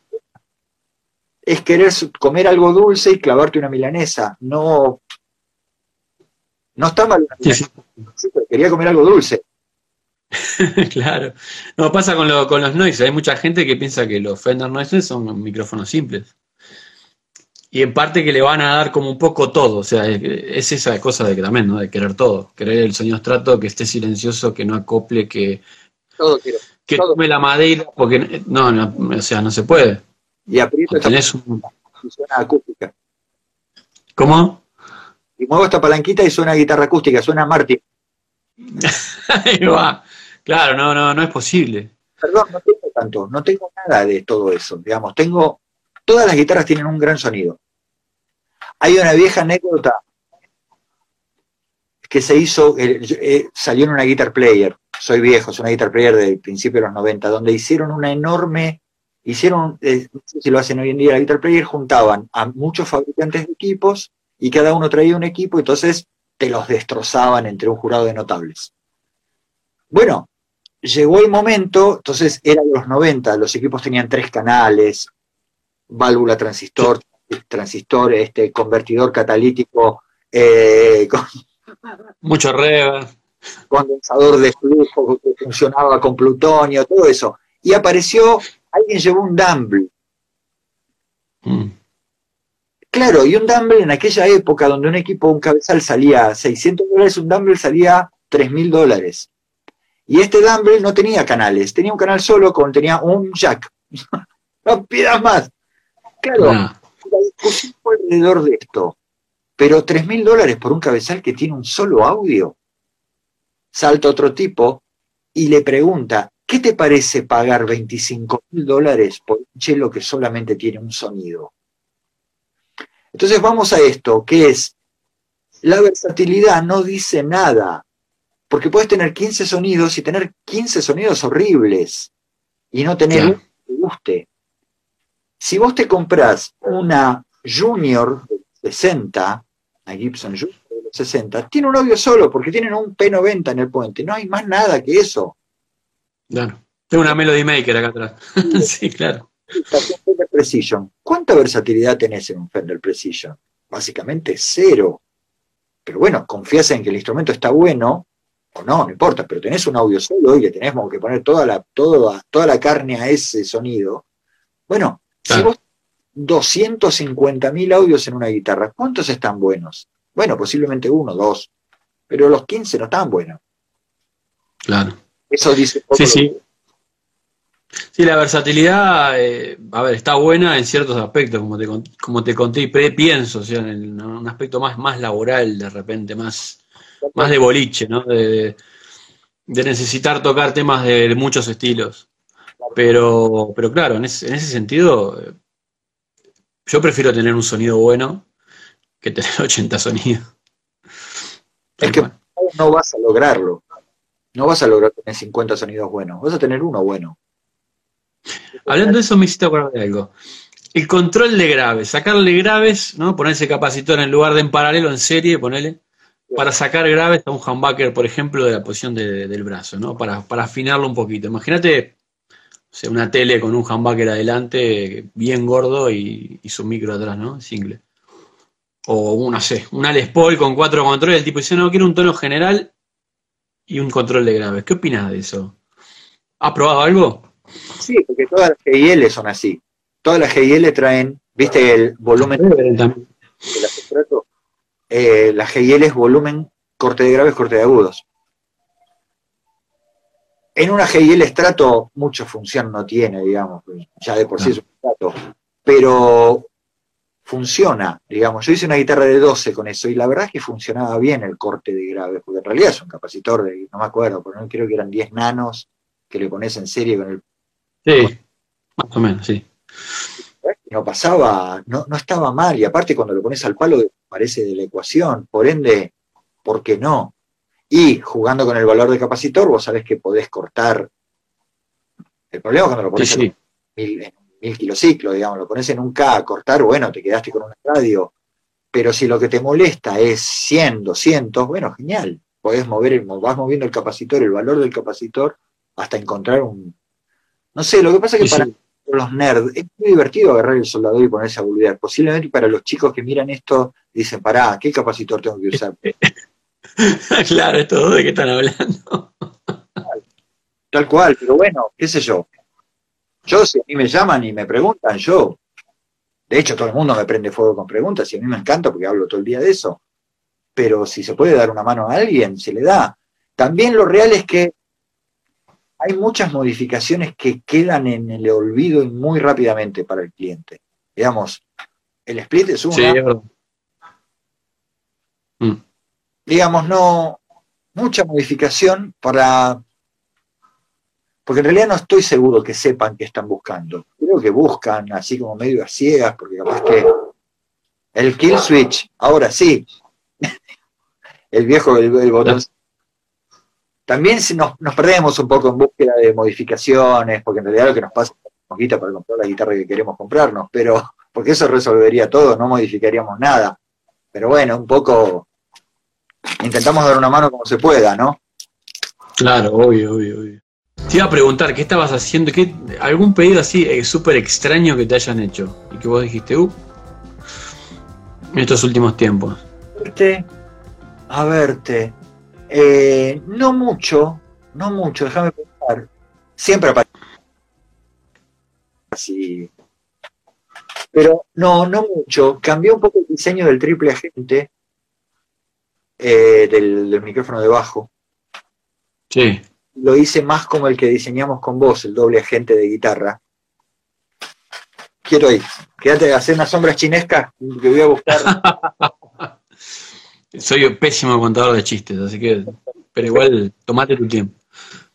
Es querer comer algo dulce y clavarte una milanesa, no no está mal. quería comer algo dulce. claro. No, pasa con, con los noises. Hay mucha gente que piensa que los Fender Noises son micrófonos simples. Y en parte que le van a dar como un poco todo. O sea, es, esa cosa de que también, ¿no? De querer todo. Querer el sonido estrato, que esté silencioso, que no acople, que. Todo quiero. Que tome la madera, porque no, no, o sea, no se puede. Y aprieto tenés un... suena acústica. ¿Cómo? y muevo esta palanquita y suena guitarra acústica, suena Martin. Ahí va. Claro, no, no, no es posible. Perdón, no tengo tanto, no tengo nada de todo eso. Digamos, tengo. Todas las guitarras tienen un gran sonido. Hay una vieja anécdota que se hizo, eh, eh, salió en una guitar player, soy viejo, es una guitar player del principio de los 90, donde hicieron una enorme, hicieron, eh, no sé si lo hacen hoy en día, la guitar player juntaban a muchos fabricantes de equipos y cada uno traía un equipo, entonces te los destrozaban entre un jurado de notables. Bueno, llegó el momento, entonces era de los 90, los equipos tenían tres canales, válvula transistor, transistor, este, convertidor catalítico, eh, mucho reverb, condensador de flujo que funcionaba con plutonio, todo eso. Y apareció, alguien llevó un Dumble. Mm. Claro, y un dumble en aquella época donde un equipo, un cabezal salía 600 dólares, un dumble salía 3.000 dólares. Y este dumble no tenía canales, tenía un canal solo, con, tenía un jack. no pidas más. Claro, la discusión fue alrededor de esto. Pero 3.000 dólares por un cabezal que tiene un solo audio. Salta otro tipo y le pregunta, ¿qué te parece pagar 25.000 dólares por un chelo que solamente tiene un sonido? Entonces vamos a esto, que es, la versatilidad no dice nada, porque puedes tener 15 sonidos y tener 15 sonidos horribles y no tener uno que te guste. Si vos te compras una Junior de 60, una Gibson Junior 60, tiene un audio solo porque tienen un P90 en el puente. No hay más nada que eso. Claro. Tengo una Melody Maker acá atrás. sí, claro. Fender Precision. ¿Cuánta versatilidad tenés en un Fender Precision? Básicamente cero. Pero bueno, confías en que el instrumento está bueno, o no, no importa, pero tenés un audio solo y le tenemos que poner toda la, toda, toda la carne a ese sonido. Bueno, si Claro. vos 250.000 audios en una guitarra, ¿cuántos están buenos? Bueno, posiblemente uno, dos, pero los 15 no están buenos. Claro. Eso dice poco Sí, sí. Sí, la versatilidad, eh, a ver, está buena en ciertos aspectos, como te, como te conté y pienso, o sea, en el- un aspecto más, más laboral de repente, más, más de boliche, ¿no? De, de necesitar tocar temas de, muchos estilos. Pero, pero claro, en ese, en ese sentido, eh, yo prefiero tener un sonido bueno que tener 80 sonidos. Es que no vas a lograrlo. No vas a lograr tener 50 sonidos buenos. Vas a tener uno bueno. Hablando de eso, me hiciste acordar de algo. El control de graves, sacarle graves, ¿no? Poner ese capacitor en lugar de en paralelo, en serie, ponerle, para sacar graves a un humbucker, por ejemplo, de la posición de- del brazo, ¿no? Para, para afinarlo un poquito. Imagínate o sea, una tele con un humbucker adelante, bien gordo, y, y su micro atrás, ¿no? Single. O una, no sé, una Les Paul con cuatro controles, el tipo dice, no, quiero un tono general y un control de graves. ¿Qué opinas de eso? ¿Has probado algo? Sí, porque todas las GIL son así. Todas las GIL traen, ¿viste el volumen de la sustrato? Eh, la GIL es volumen, corte de graves, corte de agudos. En una GIL estrato mucha función no tiene, digamos, ya de por sí es un estrato, pero funciona, digamos. Yo hice una guitarra de 12 con eso y la verdad es que funcionaba bien el corte de graves, porque en realidad es un capacitor de, no me acuerdo, pero no creo que eran 10 nanos que le pones en serie con el Sí, más o menos, sí. no pasaba, no, no estaba mal, y aparte cuando lo pones al palo parece de la ecuación, por ende, ¿por qué no? Y jugando con el valor de capacitor, vos sabés que podés cortar. El problema es cuando lo Sí, pones sí. mil, en mil kilociclos, digamos, lo pones en un K a cortar, bueno, te quedaste con un radio. Pero si lo que te molesta es 100, 200, bueno, genial. Podés mover, el- vas moviendo el capacitor, el valor del capacitor, hasta encontrar un. No sé, lo que pasa es que Sí, para sí. los nerds, es muy divertido agarrar el soldador y ponerse a boludear. Posiblemente para los chicos que miran esto, dicen, pará, ¿qué capacitor tengo que usar? claro, estos dos de qué están hablando. Tal cual, pero bueno, qué sé yo. Yo, si a mí me llaman y me preguntan, yo, de hecho todo el mundo me prende fuego con preguntas y a mí me encanta porque hablo todo el día de eso. Pero si se puede dar una mano a alguien, se le da. También lo real es que hay muchas modificaciones que quedan en el olvido y muy rápidamente para el cliente. Digamos, el split es una, Sí. Mm, digamos, no, mucha modificación para, porque en realidad no estoy seguro que sepan qué están buscando. Creo que buscan así como medio a ciegas, porque capaz que el kill switch, ahora sí, el viejo, el, botón. También nos, nos perdemos un poco en búsqueda de modificaciones, porque en realidad lo que nos pasa es que nos para comprar la guitarra que queremos comprarnos, pero porque eso resolvería todo, no modificaríamos nada. Pero bueno, un poco intentamos dar una mano como se pueda, ¿no? Claro, obvio, obvio, obvio. Te iba a preguntar, ¿qué estabas haciendo? ¿Qué, ¿Algún pedido así eh, súper extraño que te hayan hecho? Y que vos dijiste, uh, en estos últimos tiempos. verte, a verte. Eh, no mucho, no mucho, déjame pensar. Siempre aparece así. Pero no, no mucho. Cambió un poco el diseño del triple agente eh, del, del micrófono de bajo. Sí. Lo hice más como el que diseñamos con vos, el doble agente de guitarra. Quiero ir. Quédate hacer unas sombras chinescas que voy a buscar. Soy un pésimo contador de chistes, así que. Pero igual, tomate tu tiempo.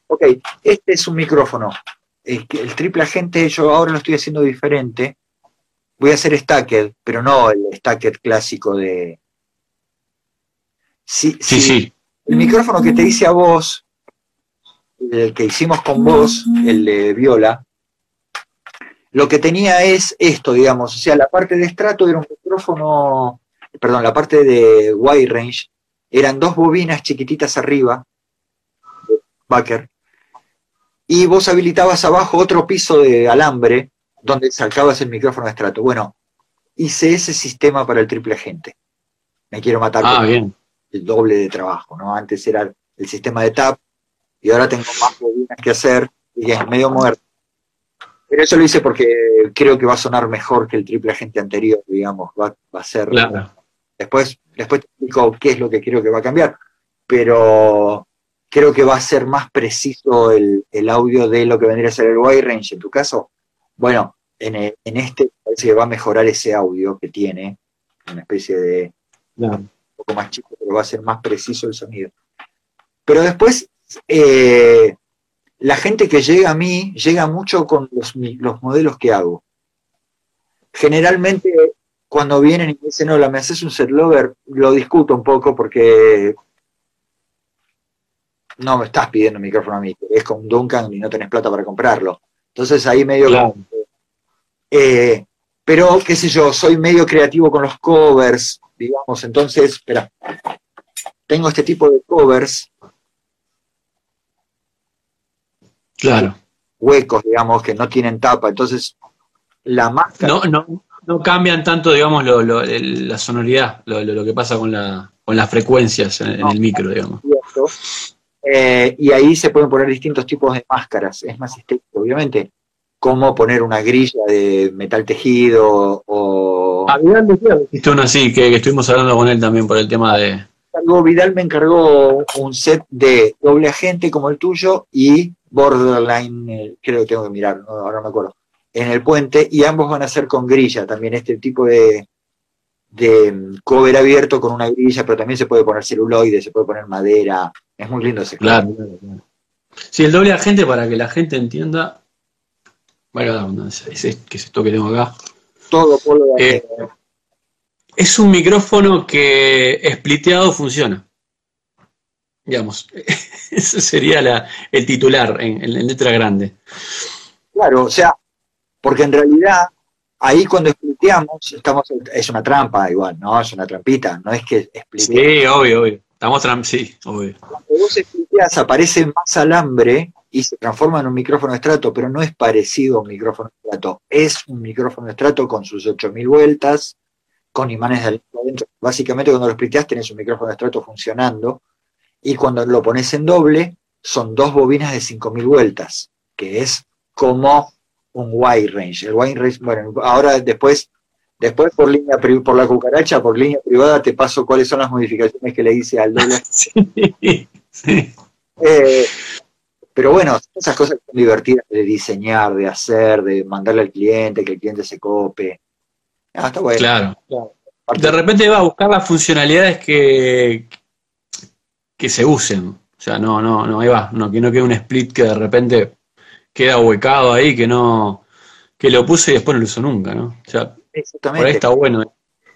Ok, este es un micrófono. El, el triple agente yo ahora lo estoy haciendo diferente. voy a hacer stacked, pero no el stacked clásico de... Sí, sí, sí. El micrófono que te hice a vos, el que hicimos con vos, el de viola, lo que tenía es esto, digamos, o sea, la parte de estrato era un micrófono, perdón, la parte de wide range, eran dos bobinas chiquititas arriba, Backer, y vos habilitabas abajo otro piso de alambre donde sacabas el micrófono de estrato. Bueno, hice ese sistema para el triple agente. Me quiero matar ah, bien. el doble de trabajo, ¿no? Antes era el sistema de tap y ahora tengo más bobinas que hacer y es medio muerto. Pero eso lo hice porque creo que va a sonar mejor que el triple agente anterior, digamos, va, a ser... Después, después te explico qué es lo que creo que va a cambiar, pero creo que va a ser más preciso el, audio de lo que vendría a ser el wide range. En tu caso, bueno, en, este parece que va a mejorar ese audio que tiene, una especie de un poco más chico, pero va a ser más preciso el sonido. Pero después, eh, la gente que llega a mí llega mucho con los, los modelos que hago. Generalmente, cuando vienen y me dicen, hola, me haces un set lover, lo discuto un poco porque no me estás pidiendo un micrófono a mí, es con Duncan y no tenés plata para comprarlo. Entonces ahí medio... Eh, pero, qué sé yo, soy medio creativo con los covers, digamos, entonces, espera, tengo este tipo de covers. Claro. Huecos, digamos, que no tienen tapa, entonces la máscara... No, no, no cambian tanto, digamos, la sonoridad, lo, que pasa con, la, con las frecuencias en, el micro, digamos. Eh, y ahí se pueden poner distintos tipos de máscaras. Es más estético, obviamente. Como poner una grilla de metal tejido o. Ah, Vidal uno así, que, estuvimos hablando con él también por el tema de. Vidal me encargó un set de doble agente como el tuyo y borderline, eh, creo que tengo que mirar, ahora no me acuerdo, en el puente, y ambos van a ser con grilla también, este tipo de, de mm, cover abierto con una grilla, pero también se puede poner celuloide, se puede poner madera. Es muy lindo ese claro, claro, claro. Sí, el doble agente, para que la gente entienda, bueno, que es esto que tengo acá. Todo polo de eh, Es un micrófono que spliteado funciona. Digamos, ese sería el titular en, en letra grande. Claro, o sea, porque en realidad ahí cuando spliteamos, estamos, es una trampa igual, ¿no? Es una trampita, no es que Sí, obvio, obvio. Estamos tram sí, obvio. Cuando vos spliteas aparece más alambre y se transforma en un micrófono de estrato, pero no es parecido a un micrófono de estrato. Es un micrófono de estrato con sus 8000 vueltas, con imanes de adentro. Básicamente cuando lo spliteas tenés un micrófono de estrato funcionando y cuando lo pones en doble son dos bobinas de 5000 vueltas, que es como un wide range. El wide range, bueno, ahora después, después por línea por la cucaracha, por línea privada, te paso cuáles son las modificaciones que le hice al doble. sí, eh, pero bueno, esas cosas son divertidas de diseñar, de hacer, de mandarle al cliente, que el cliente se cope. Ah, está bueno. Claro. De repente va a buscar las funcionalidades que, que se usen. O sea, no, no, no, ahí va. No, que no quede un split que de repente queda huecado ahí, que no, que lo puse y después no lo uso nunca, ¿no? O sea, Exactamente. por ahí está bueno.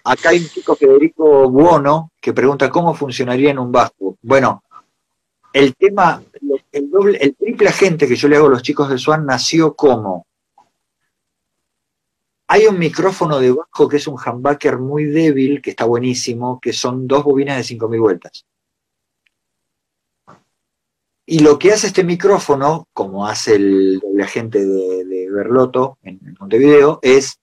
Acá hay un chico Federico Buono que pregunta cómo funcionaría en un bajo. Bueno, el tema, el, doble, el triple agente que yo le hago a los chicos de Swan nació como hay un micrófono de bajo que es un humbucker muy débil, que está buenísimo, que son dos bobinas de 5000 vueltas. Y lo que hace este micrófono, como hace el doble agente de, de Berlotto en, Montevideo, es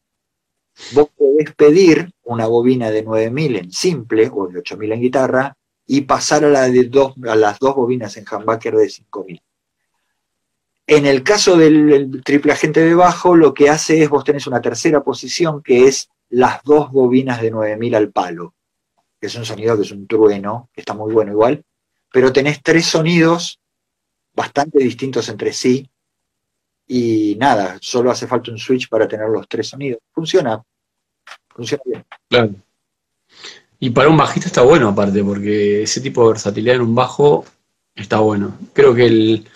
vos podés pedir una bobina de 9000 en simple o de 8000 en guitarra y pasar a, la de dos, a las dos bobinas en humbucker de 5000. En el caso del triple agente de bajo, lo que hace es vos tenés una tercera posición que es las dos bobinas de 9000 al palo, que es un sonido que es un trueno, que está muy bueno igual, pero tenés tres sonidos bastante distintos entre sí. Y nada, solo hace falta un switch para tener los tres sonidos. Funciona, funciona bien. Claro. Y para un bajista está bueno aparte, porque ese tipo de versatilidad en un bajo está bueno. Creo que el,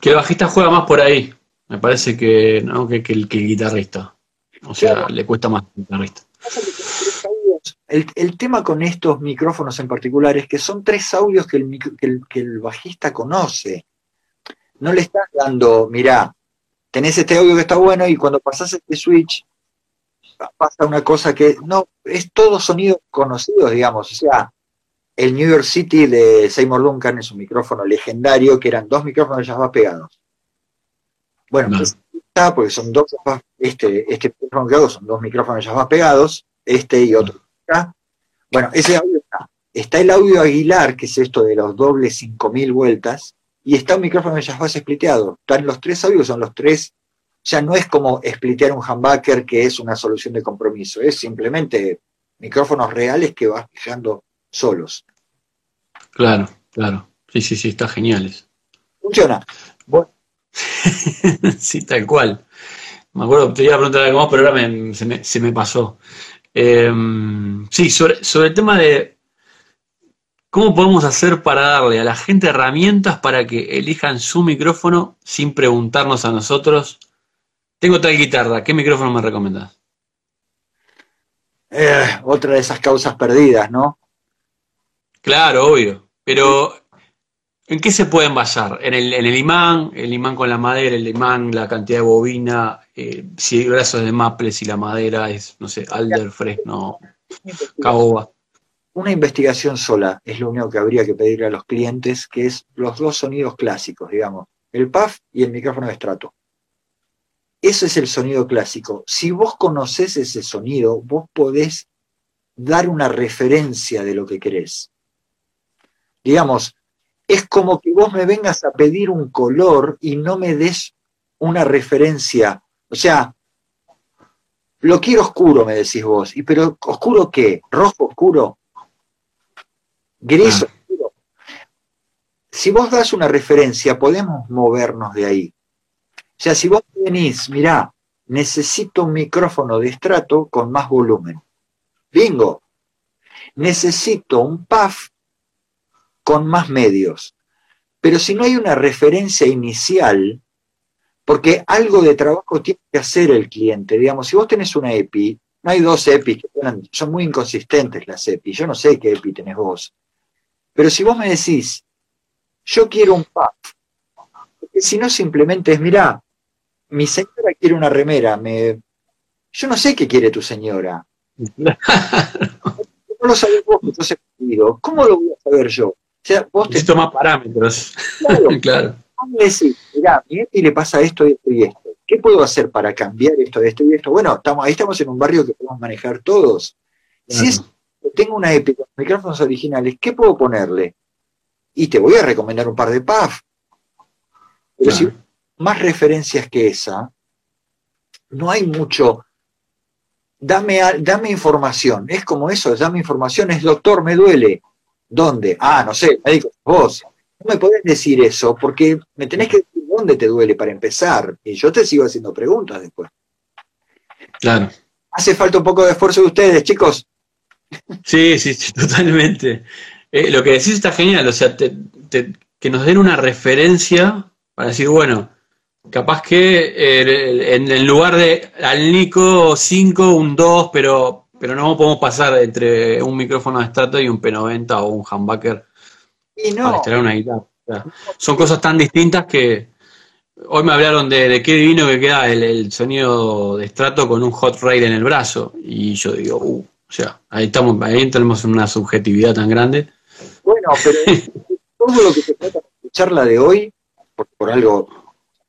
que el bajista juega más por ahí, me parece que, ¿no? que, el, que el guitarrista. O sea, le cuesta más El, el, tema con estos micrófonos en particular es que son tres audios que el, que el, bajista conoce. No le estás dando, mirá, tenés este audio que está bueno y cuando pasás este switch pasa una cosa que no, es todo sonido conocido, digamos. O sea, el New York City de Seymour Duncan es un micrófono legendario que eran dos micrófonos ya va pegados. Bueno, pues, está porque son dos, este, este micrófono que son dos micrófonos ya va pegados, este y otro. Bueno, ese audio está. Está el audio Aguilar, que es esto de los dobles 5000 vueltas, y está un micrófono de jazz spliteado. Están los tres audios, son los tres. Ya no es como splitear un humbucker que es una solución de compromiso, es simplemente micrófonos reales que vas fijando solos. Claro, claro. Sí, sí, sí, está genial. Funciona. sí, tal cual. Me acuerdo, te iba a preguntar algo más, pero ahora se, me, pasó. Em, sí, sobre, sobre el tema de cómo podemos hacer para darle a la gente herramientas para que elijan su micrófono sin preguntarnos a nosotros. Tengo tal guitarra, ¿qué micrófono me recomendás? Eh, otra de esas causas perdidas, ¿no? Claro, obvio. Pero, ¿en qué se pueden basar? ¿En el, en el imán, el imán con la madera, el imán, la cantidad de bobina, eh, si hay brazos de maple, si la madera es, no sé, alder, fresno, caoba? Una investigación sola es lo único que habría que pedirle a los clientes, que es los dos sonidos clásicos, digamos, el PAF y el micrófono de estrato. Ese es el sonido clásico. Si vos conocés ese sonido, vos podés dar una referencia de lo que querés. Digamos, es como que vos me vengas a pedir un color y no me des una referencia. O sea, lo quiero oscuro, me decís vos. ¿Y pero oscuro qué? ¿Rojo oscuro? ¿Gris ah. oscuro? Si vos das una referencia, podemos movernos de ahí. O sea, si vos venís, mirá, necesito un micrófono de estrato con más volumen. Bingo. Necesito un PAF con más medios. Pero si no hay una referencia inicial, porque algo de trabajo tiene que hacer el cliente, digamos, si vos tenés una EPI, no hay dos EPI, que son muy inconsistentes las EPI, yo no sé qué EPI tenés vos, pero si vos me decís, yo quiero un PAF, porque si no simplemente es, mirá, mi señora quiere una remera, me... yo no sé qué quiere tu señora. no lo sabés vos, entonces ¿cómo lo voy a saber yo? Sea, vos te... más parámetros. Claro. claro. Decís, mirá, mi y le pasa esto y esto y esto. ¿Qué puedo hacer para cambiar esto, esto y esto? Bueno, estamos, ahí estamos en un barrio que podemos manejar todos. Si es, tengo una EPI con micrófonos originales, ¿qué puedo ponerle? Y te voy a recomendar un par de PAF. Pero si más referencias que esa, no hay mucho. Dame, dame información. Es como eso, dame información. Es doctor, me duele. ¿Dónde? Ah, no sé, médico, vos. No me podés decir eso porque me tenés que decir dónde te duele para empezar. Y yo te sigo haciendo preguntas después. Claro. Hace falta un poco de esfuerzo de ustedes, chicos. Sí, sí, totalmente. Eh, lo que decís está genial, o sea, que nos den una referencia para decir, bueno, Capaz que eh, en, lugar de al Nico 5, un 2, pero, pero no podemos pasar entre un micrófono de estrato y un P90 o un humbucker y no. para una guitarra. son cosas tan distintas que hoy me hablaron de, qué divino que queda el, sonido de estrato con un hot rail en el brazo. Y yo digo, uh, o sea, ahí estamos, ahí tenemos una subjetividad tan grande. Bueno, pero todo lo que se trata de la charla de hoy, por algo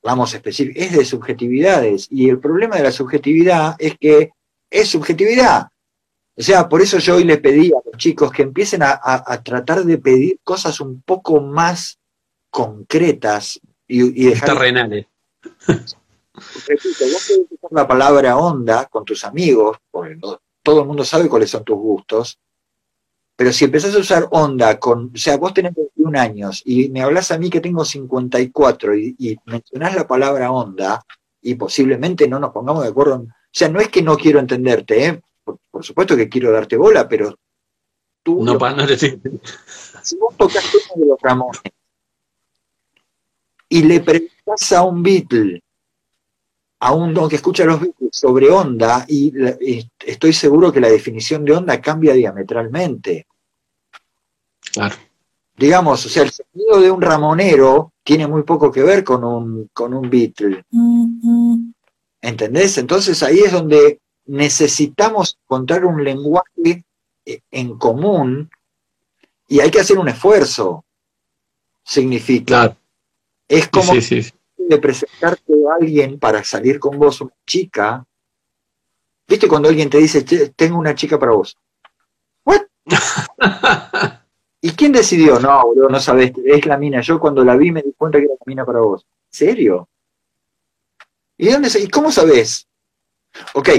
vamos específico, es de subjetividades. Y el problema de la subjetividad es que es subjetividad. O sea, por eso yo hoy le pedí a los chicos que empiecen a, tratar de pedir cosas un poco más concretas y, dejar... Terrenales. Repito, vos podés usar la palabra onda con tus amigos, porque todo el mundo sabe cuáles son tus gustos, pero si empezás a usar onda con, o sea, vos tenés 21 años y me hablas a mí que tengo 54 y, y mencionás la palabra onda y posiblemente no nos pongamos de acuerdo. o sea, no es que no quiero entenderte, ¿eh? Por, supuesto que quiero darte bola, pero tú... No, para no decir. Si vos tocas uno de los Ramones y le preguntas a un Beatle a uno que escucha los Beatles sobre onda y, y estoy seguro que la definición de onda cambia diametralmente. Claro. Digamos, o sea, el sonido de un ramonero tiene muy poco que ver con un, con un Beatle. ¿Entendés? Entonces ahí es donde necesitamos encontrar un lenguaje eh, en común y hay que hacer un esfuerzo. Significa. Claro. Es como Sí, sí, sí. de presentarte a alguien para salir con vos, una chica. ¿Viste cuando alguien te dice, "Che, tengo una chica para vos? ¿What? ¿Y quién decidió? No, boludo, no sabés, es la mina. Yo cuando la vi me di cuenta que era la mina para vos. ¿En serio? ¿Y, dónde, ¿Y cómo sabés? Ok,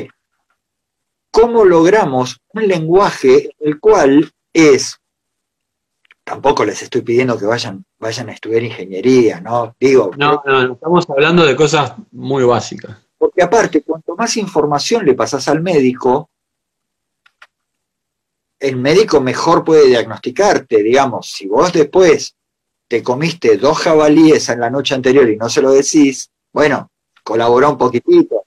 ¿cómo logramos un lenguaje en el cual es, tampoco les estoy pidiendo que vayan, vayan a estudiar ingeniería, ¿no? Digo, No, no, no, estamos hablando de cosas muy básicas. porque aparte, cuanto más información le pasas al médico, el médico mejor puede diagnosticarte, digamos, si vos después te comiste dos jabalíes en la noche anterior y no se lo decís, bueno, colabora un poquitito.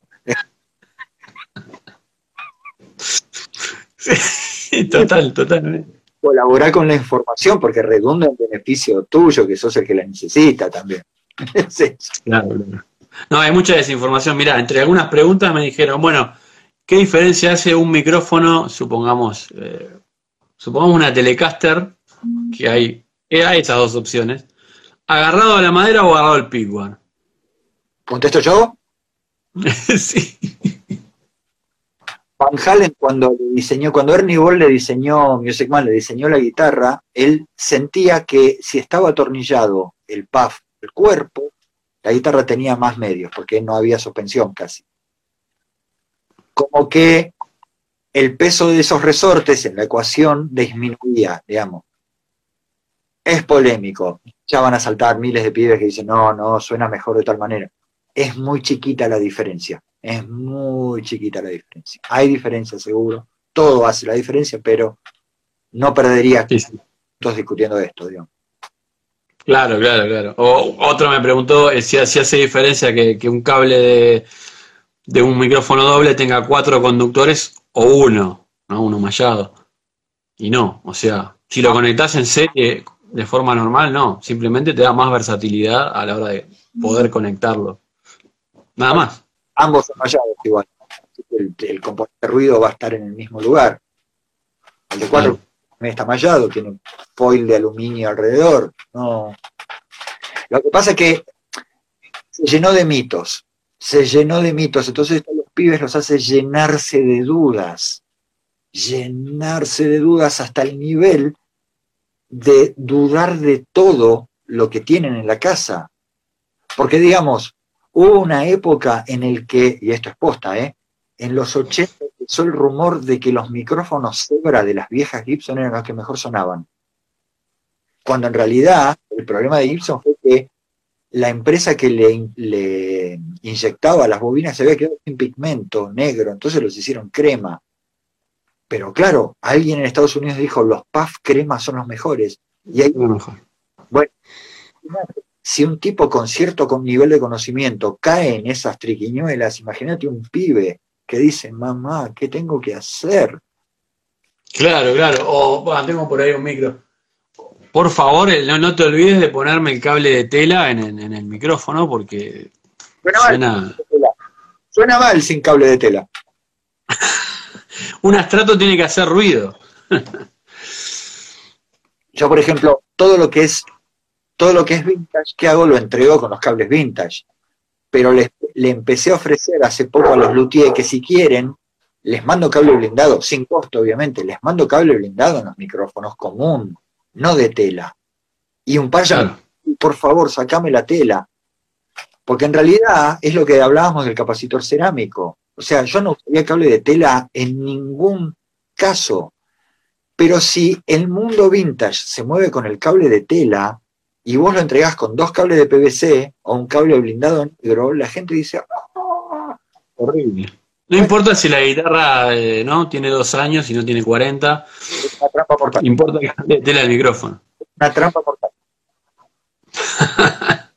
total, total. Colabora con la información porque redunda en beneficio tuyo, que sos el que la necesita también. Sí. Claro. No, hay mucha desinformación. Mira, entre algunas preguntas me dijeron, bueno, ¿qué diferencia hace un micrófono, supongamos, eh, supongamos una Telecaster, que hay, eh, hay esas dos opciones, agarrado a la madera o agarrado al pickguard? ¿Contesto yo? sí. Van Halen cuando le diseñó, cuando Ernie Ball le diseñó, Music Man le diseñó la guitarra, él sentía que si estaba atornillado el puff el cuerpo, la guitarra tenía más medios, porque no había suspensión casi. Como que el peso de esos resortes en la ecuación disminuía, digamos. Es polémico. Ya van a saltar miles de pibes que dicen, no, no, suena mejor de tal manera. Es muy chiquita la diferencia. Es muy chiquita la diferencia. Hay diferencia, seguro. Todo hace la diferencia, pero no perdería Sí, sí. minutos discutiendo esto, digamos. Claro, claro, claro. O otro me preguntó eh, si, si hace diferencia que, que un cable de, de un micrófono doble tenga cuatro conductores o uno, ¿no? Uno mallado. Y no, o sea, si lo conectás en serie de forma normal, no. Simplemente te da más versatilidad a la hora de poder conectarlo. Nada más. Ambos son mallados igual. El, el componente de ruido va a estar en el mismo lugar. El de cuatro también está mallado, tiene foil de aluminio alrededor. No. Lo que pasa es que se llenó de mitos. Se llenó de mitos. Entonces los pibes los hace llenarse de dudas. Llenarse de dudas hasta el nivel de dudar de todo lo que tienen en la casa. Porque digamos, hubo una época en el que, y esto es posta, ¿eh? en los 80 empezó el rumor de que los micrófonos Zebra de las viejas Gibson eran los que mejor sonaban. Cuando en realidad el problema de Gibson fue que la empresa que le, le inyectaba las bobinas se había quedado sin pigmento negro, entonces los hicieron crema. Pero claro, alguien en Estados Unidos dijo, los puff crema son los mejores. Y ahí mejor. Si un tipo con cierto con nivel de conocimiento cae en esas triquiñuelas, imagínate un pibe que dice, mamá, ¿qué tengo que hacer? Claro, claro. O bueno, tengo por ahí un micro. Por favor, no, no te olvides de ponerme el cable de tela en, en- en el micrófono porque Suena mal, suena. suena mal sin cable de tela. Un astrato tiene que hacer ruido. Yo, por ejemplo, todo lo que es todo lo que es vintage que hago lo entrego con los cables vintage. Pero les- le empecé a ofrecer hace poco a los luthiers que si quieren, les mando cable blindado, sin costo obviamente, les mando cable blindado en los micrófonos común, no de tela. Y un par Claro. por favor, sacame la tela. Porque en realidad es lo que hablábamos del capacitor cerámico. O sea, yo no usaría cable de tela en ningún caso. Pero si el mundo vintage se mueve con el cable de tela y vos lo entregás con dos cables de PVC o un cable blindado negro, la gente dice, "Ah, Horrible. No importa si la guitarra eh, no tiene dos años y no tiene 40, es una trampa mortal. importa que tela el micrófono. Una trampa mortal.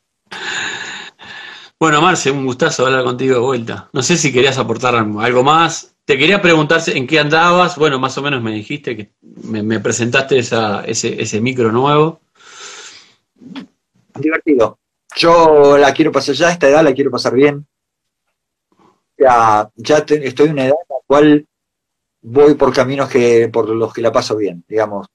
Bueno, Marce, un gustazo hablar contigo de vuelta. No sé si querías aportar algo más. Te quería preguntar en qué andabas. Bueno, más o menos me dijiste que me, presentaste esa, ese, ese micro nuevo. Divertido. Yo la quiero pasar ya, a esta edad la quiero pasar bien. Ya, ya estoy en una edad en la cual voy por caminos que por los que la paso bien, digamos.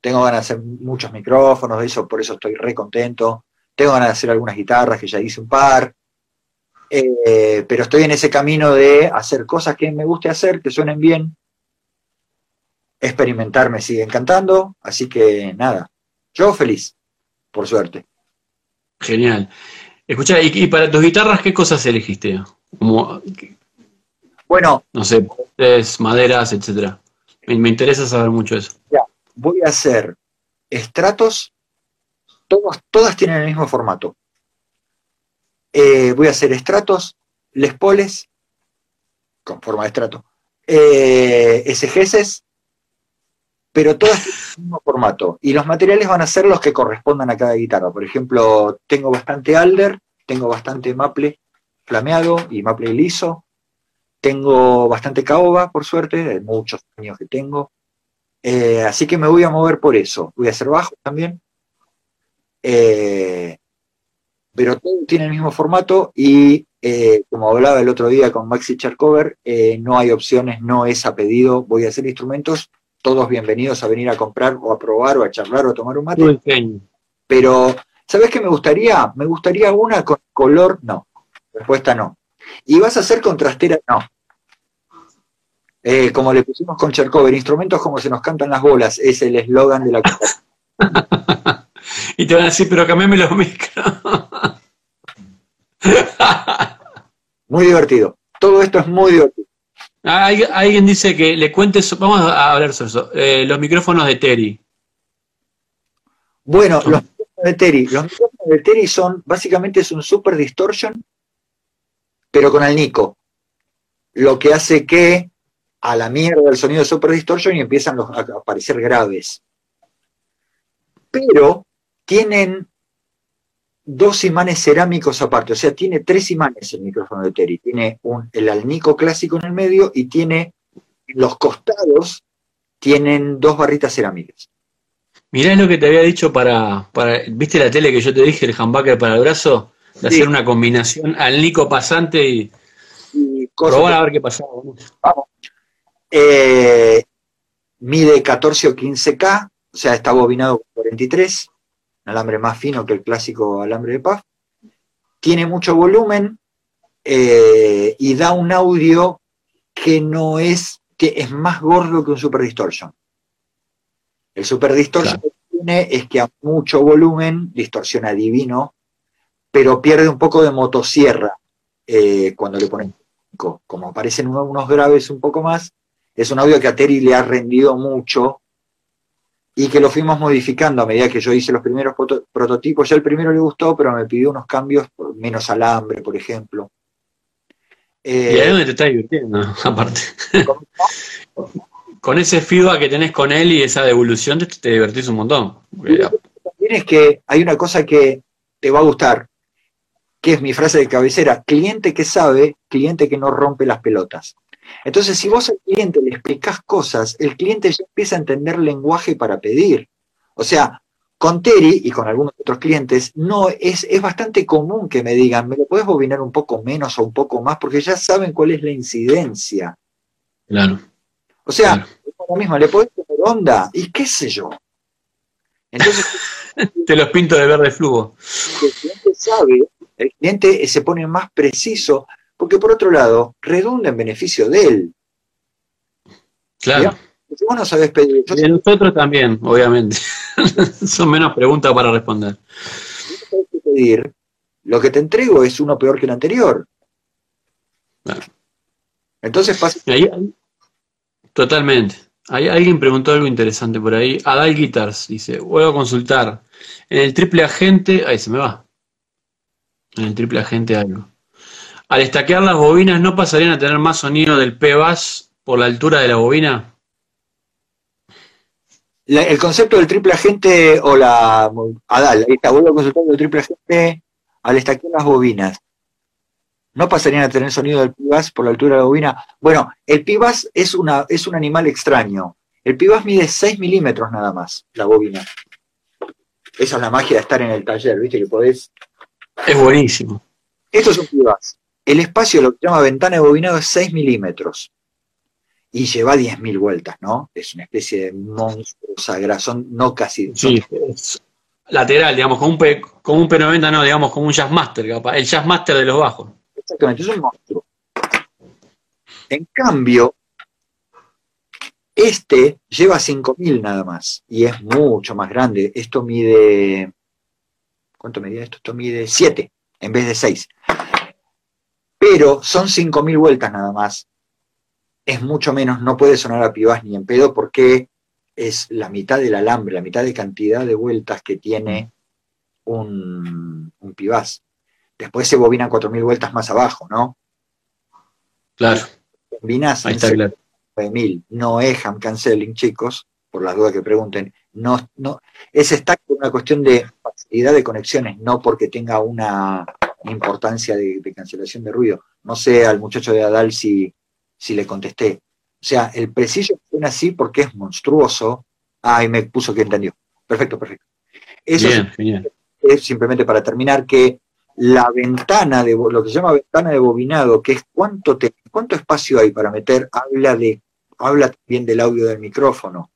Tengo ganas de hacer muchos micrófonos, eso, por eso estoy re contento. Tengo ganas de hacer algunas guitarras, que ya hice un par. Eh, pero estoy en ese camino de hacer cosas que me guste hacer, que suenen bien. Experimentar me sigue encantando, así que nada, yo feliz, por suerte. Genial. Escucha, ¿y, para tus guitarras qué cosas elegiste? Como, bueno. No sé, maderas, etcétera. Me, interesa saber mucho eso. Ya, voy a hacer estratos, todas, todas tienen el mismo formato. Eh, voy a hacer estratos, les poles, con forma de estrato, eh, SGS, pero todas tienen el mismo formato. Y los materiales van a ser los que correspondan a cada guitarra. Por ejemplo, tengo bastante alder, tengo bastante maple flameado y maple liso, tengo bastante caoba, por suerte, de muchos años que tengo. Eh, así que me voy a mover por eso. Voy a hacer bajo también. Eh, pero todo tiene el mismo formato y eh, como hablaba el otro día con Maxi Charcover, no hay opciones, no es a pedido. Voy a hacer instrumentos, todos bienvenidos a venir a comprar o a probar o a charlar o a tomar un mate. Pero, ¿sabes qué me gustaría? Me gustaría una con color, no. Respuesta no. ¿Y vas a hacer contrastera? No. Eh, como le pusimos con Chercover, instrumentos como se nos cantan las bolas, es el eslogan de la Y te van a decir, pero cambiame los micros. muy divertido. Todo esto es muy divertido. Ah, alguien dice que le cuentes, vamos a hablar sobre eso, eh, los micrófonos de Terry. Bueno, los micrófonos de Terry, los micrófonos de Terry son, básicamente es un super distortion pero con el Nico. Lo que hace que a la mierda el sonido Super Distortion y empiezan a aparecer graves. Pero tienen dos imanes cerámicos aparte, o sea, tiene tres imanes el micrófono de Terry. Tiene un, el alnico clásico en el medio y tiene los costados, tienen dos barritas cerámicas. Mirá lo que te había dicho para, para, ¿viste la tele que yo te dije, el humbucker para el brazo? de hacer una combinación al Nico pasante y, probar a ver qué pasaba. Vamos. Eh, mide 14 o 15K, o sea, está bobinado con 43, un alambre más fino que el clásico alambre de paz. Tiene mucho volumen eh, y da un audio que no es, que es más gordo que un Super Distortion. El Super Distortion que tiene es que a mucho volumen distorsiona divino pero pierde un poco de motosierra eh, cuando le ponen como aparecen unos graves un poco más, es un audio que a Terry le ha rendido mucho y que lo fuimos modificando a medida que yo hice los primeros prototipos. Ya el primero le gustó, pero me pidió unos cambios, menos alambre, por ejemplo. y ahí es donde te estás divirtiendo, aparte. con ese feedback que tenés con él y esa devolución te, te divertís un montón. También es que hay una cosa que te va a gustar que es mi frase de cabecera, cliente que sabe, cliente que no rompe las pelotas. Entonces, si vos al cliente le explicás cosas, el cliente ya empieza a entender lenguaje para pedir. O sea, con Terry y con algunos otros clientes, no es, es bastante común que me digan, ¿me lo puedes bobinar un poco menos o un poco más? Porque ya saben cuál es la incidencia. Claro. O sea, es lo mismo, le podés poner onda y qué sé yo. Entonces, te los pinto de verde flujo. El cliente sabe el cliente se pone más preciso, porque por otro lado, redunda en beneficio de él. Claro. Si vos no sabés pedir. Y de nosotros también, obviamente. Son menos preguntas para responder. Si no pedir, lo que te entrego es uno peor que el anterior. Claro. Entonces pasa. totalmente. Hay, alguien preguntó algo interesante por ahí. Adal Guitars dice: Voy a consultar. En el triple agente. Ahí se me va en el triple agente algo. Al estaquear las bobinas, ¿no pasarían a tener más sonido del P-Bass por la altura de la bobina? el concepto del triple agente o la Adal, ahí está, vuelvo a consultar el triple agente al estaquear las bobinas. no pasarían a tener sonido del pibas por la altura de la bobina. Bueno, el pibas es, una, es un animal extraño. El pibas mide 6 milímetros nada más, la bobina. Esa es la magia de estar en el taller, ¿viste? Que podés. Es buenísimo. Esto es un pibas. El espacio, lo que se llama ventana de bobinado, es 6 milímetros. Y lleva 10.000 vueltas, ¿no? Es una especie de monstruo sagrado, no casi. Sí, es lateral, digamos, con un, P, con un P90, no, digamos, como un Jazzmaster, capaz, el Jazzmaster de los bajos. Exactamente, es un monstruo. En cambio, este lleva 5.000 nada más y es mucho más grande. Esto mide, ¿cuánto medía esto? Esto mide 7 en vez de 6. Pero son 5.000 vueltas nada más. Es mucho menos, no puede sonar a pibas ni en pedo porque es la mitad del alambre, la mitad de cantidad de vueltas que tiene un, un pibás. Después se bobinan 4.000 vueltas más abajo, ¿no? Claro. Combinas Ahí está claro. 9.000. No es ham canceling, chicos, por las dudas que pregunten. No, no, es stack por una cuestión de facilidad de conexiones, no porque tenga una importancia de, de cancelación de ruido. No sé al muchacho de Adal si, si le contesté. O sea, el preciso suena así porque es monstruoso. Ay, me puso que entendió. Perfecto, perfecto. Eso Bien, es, simplemente para terminar que la ventana de lo que se llama ventana de bobinado, que es cuánto te, cuánto espacio hay para meter, habla de habla también del audio del micrófono.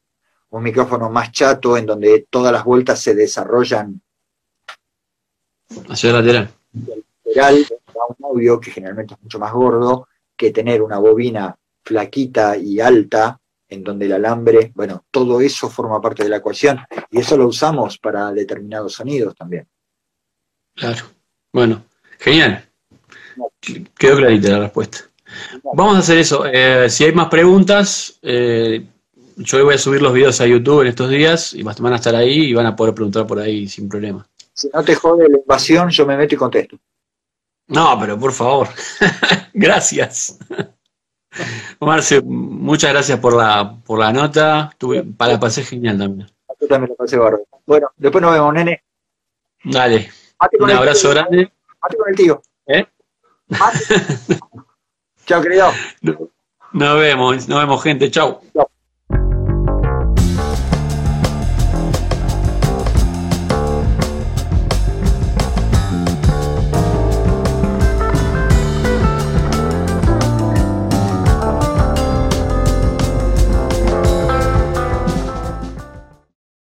Un micrófono más chato en donde todas las vueltas se desarrollan Hacia lateral. Un audio que generalmente es mucho más gordo que tener una bobina flaquita y alta en donde el alambre, bueno, todo eso forma parte de la ecuación y eso lo usamos para determinados sonidos también. Claro. Bueno, genial. Quedó clarita la respuesta. Vamos a hacer eso. Eh, si hay más preguntas, eh, yo voy a subir los videos a YouTube en estos días y van a estar ahí y van a poder preguntar por ahí sin problema. Si no te jode la invasión, yo me meto y contesto. No, pero por favor. gracias. Marce, muchas gracias por la, por la nota. Tuve, para la pasé genial también. Yo también lo pasé bárbaro. Bueno, después nos vemos, nene. Dale. Un abrazo tío. grande. Mate con el tío. ¿Eh? Chao, querido. Nos vemos, nos vemos, gente. Chau. Chao.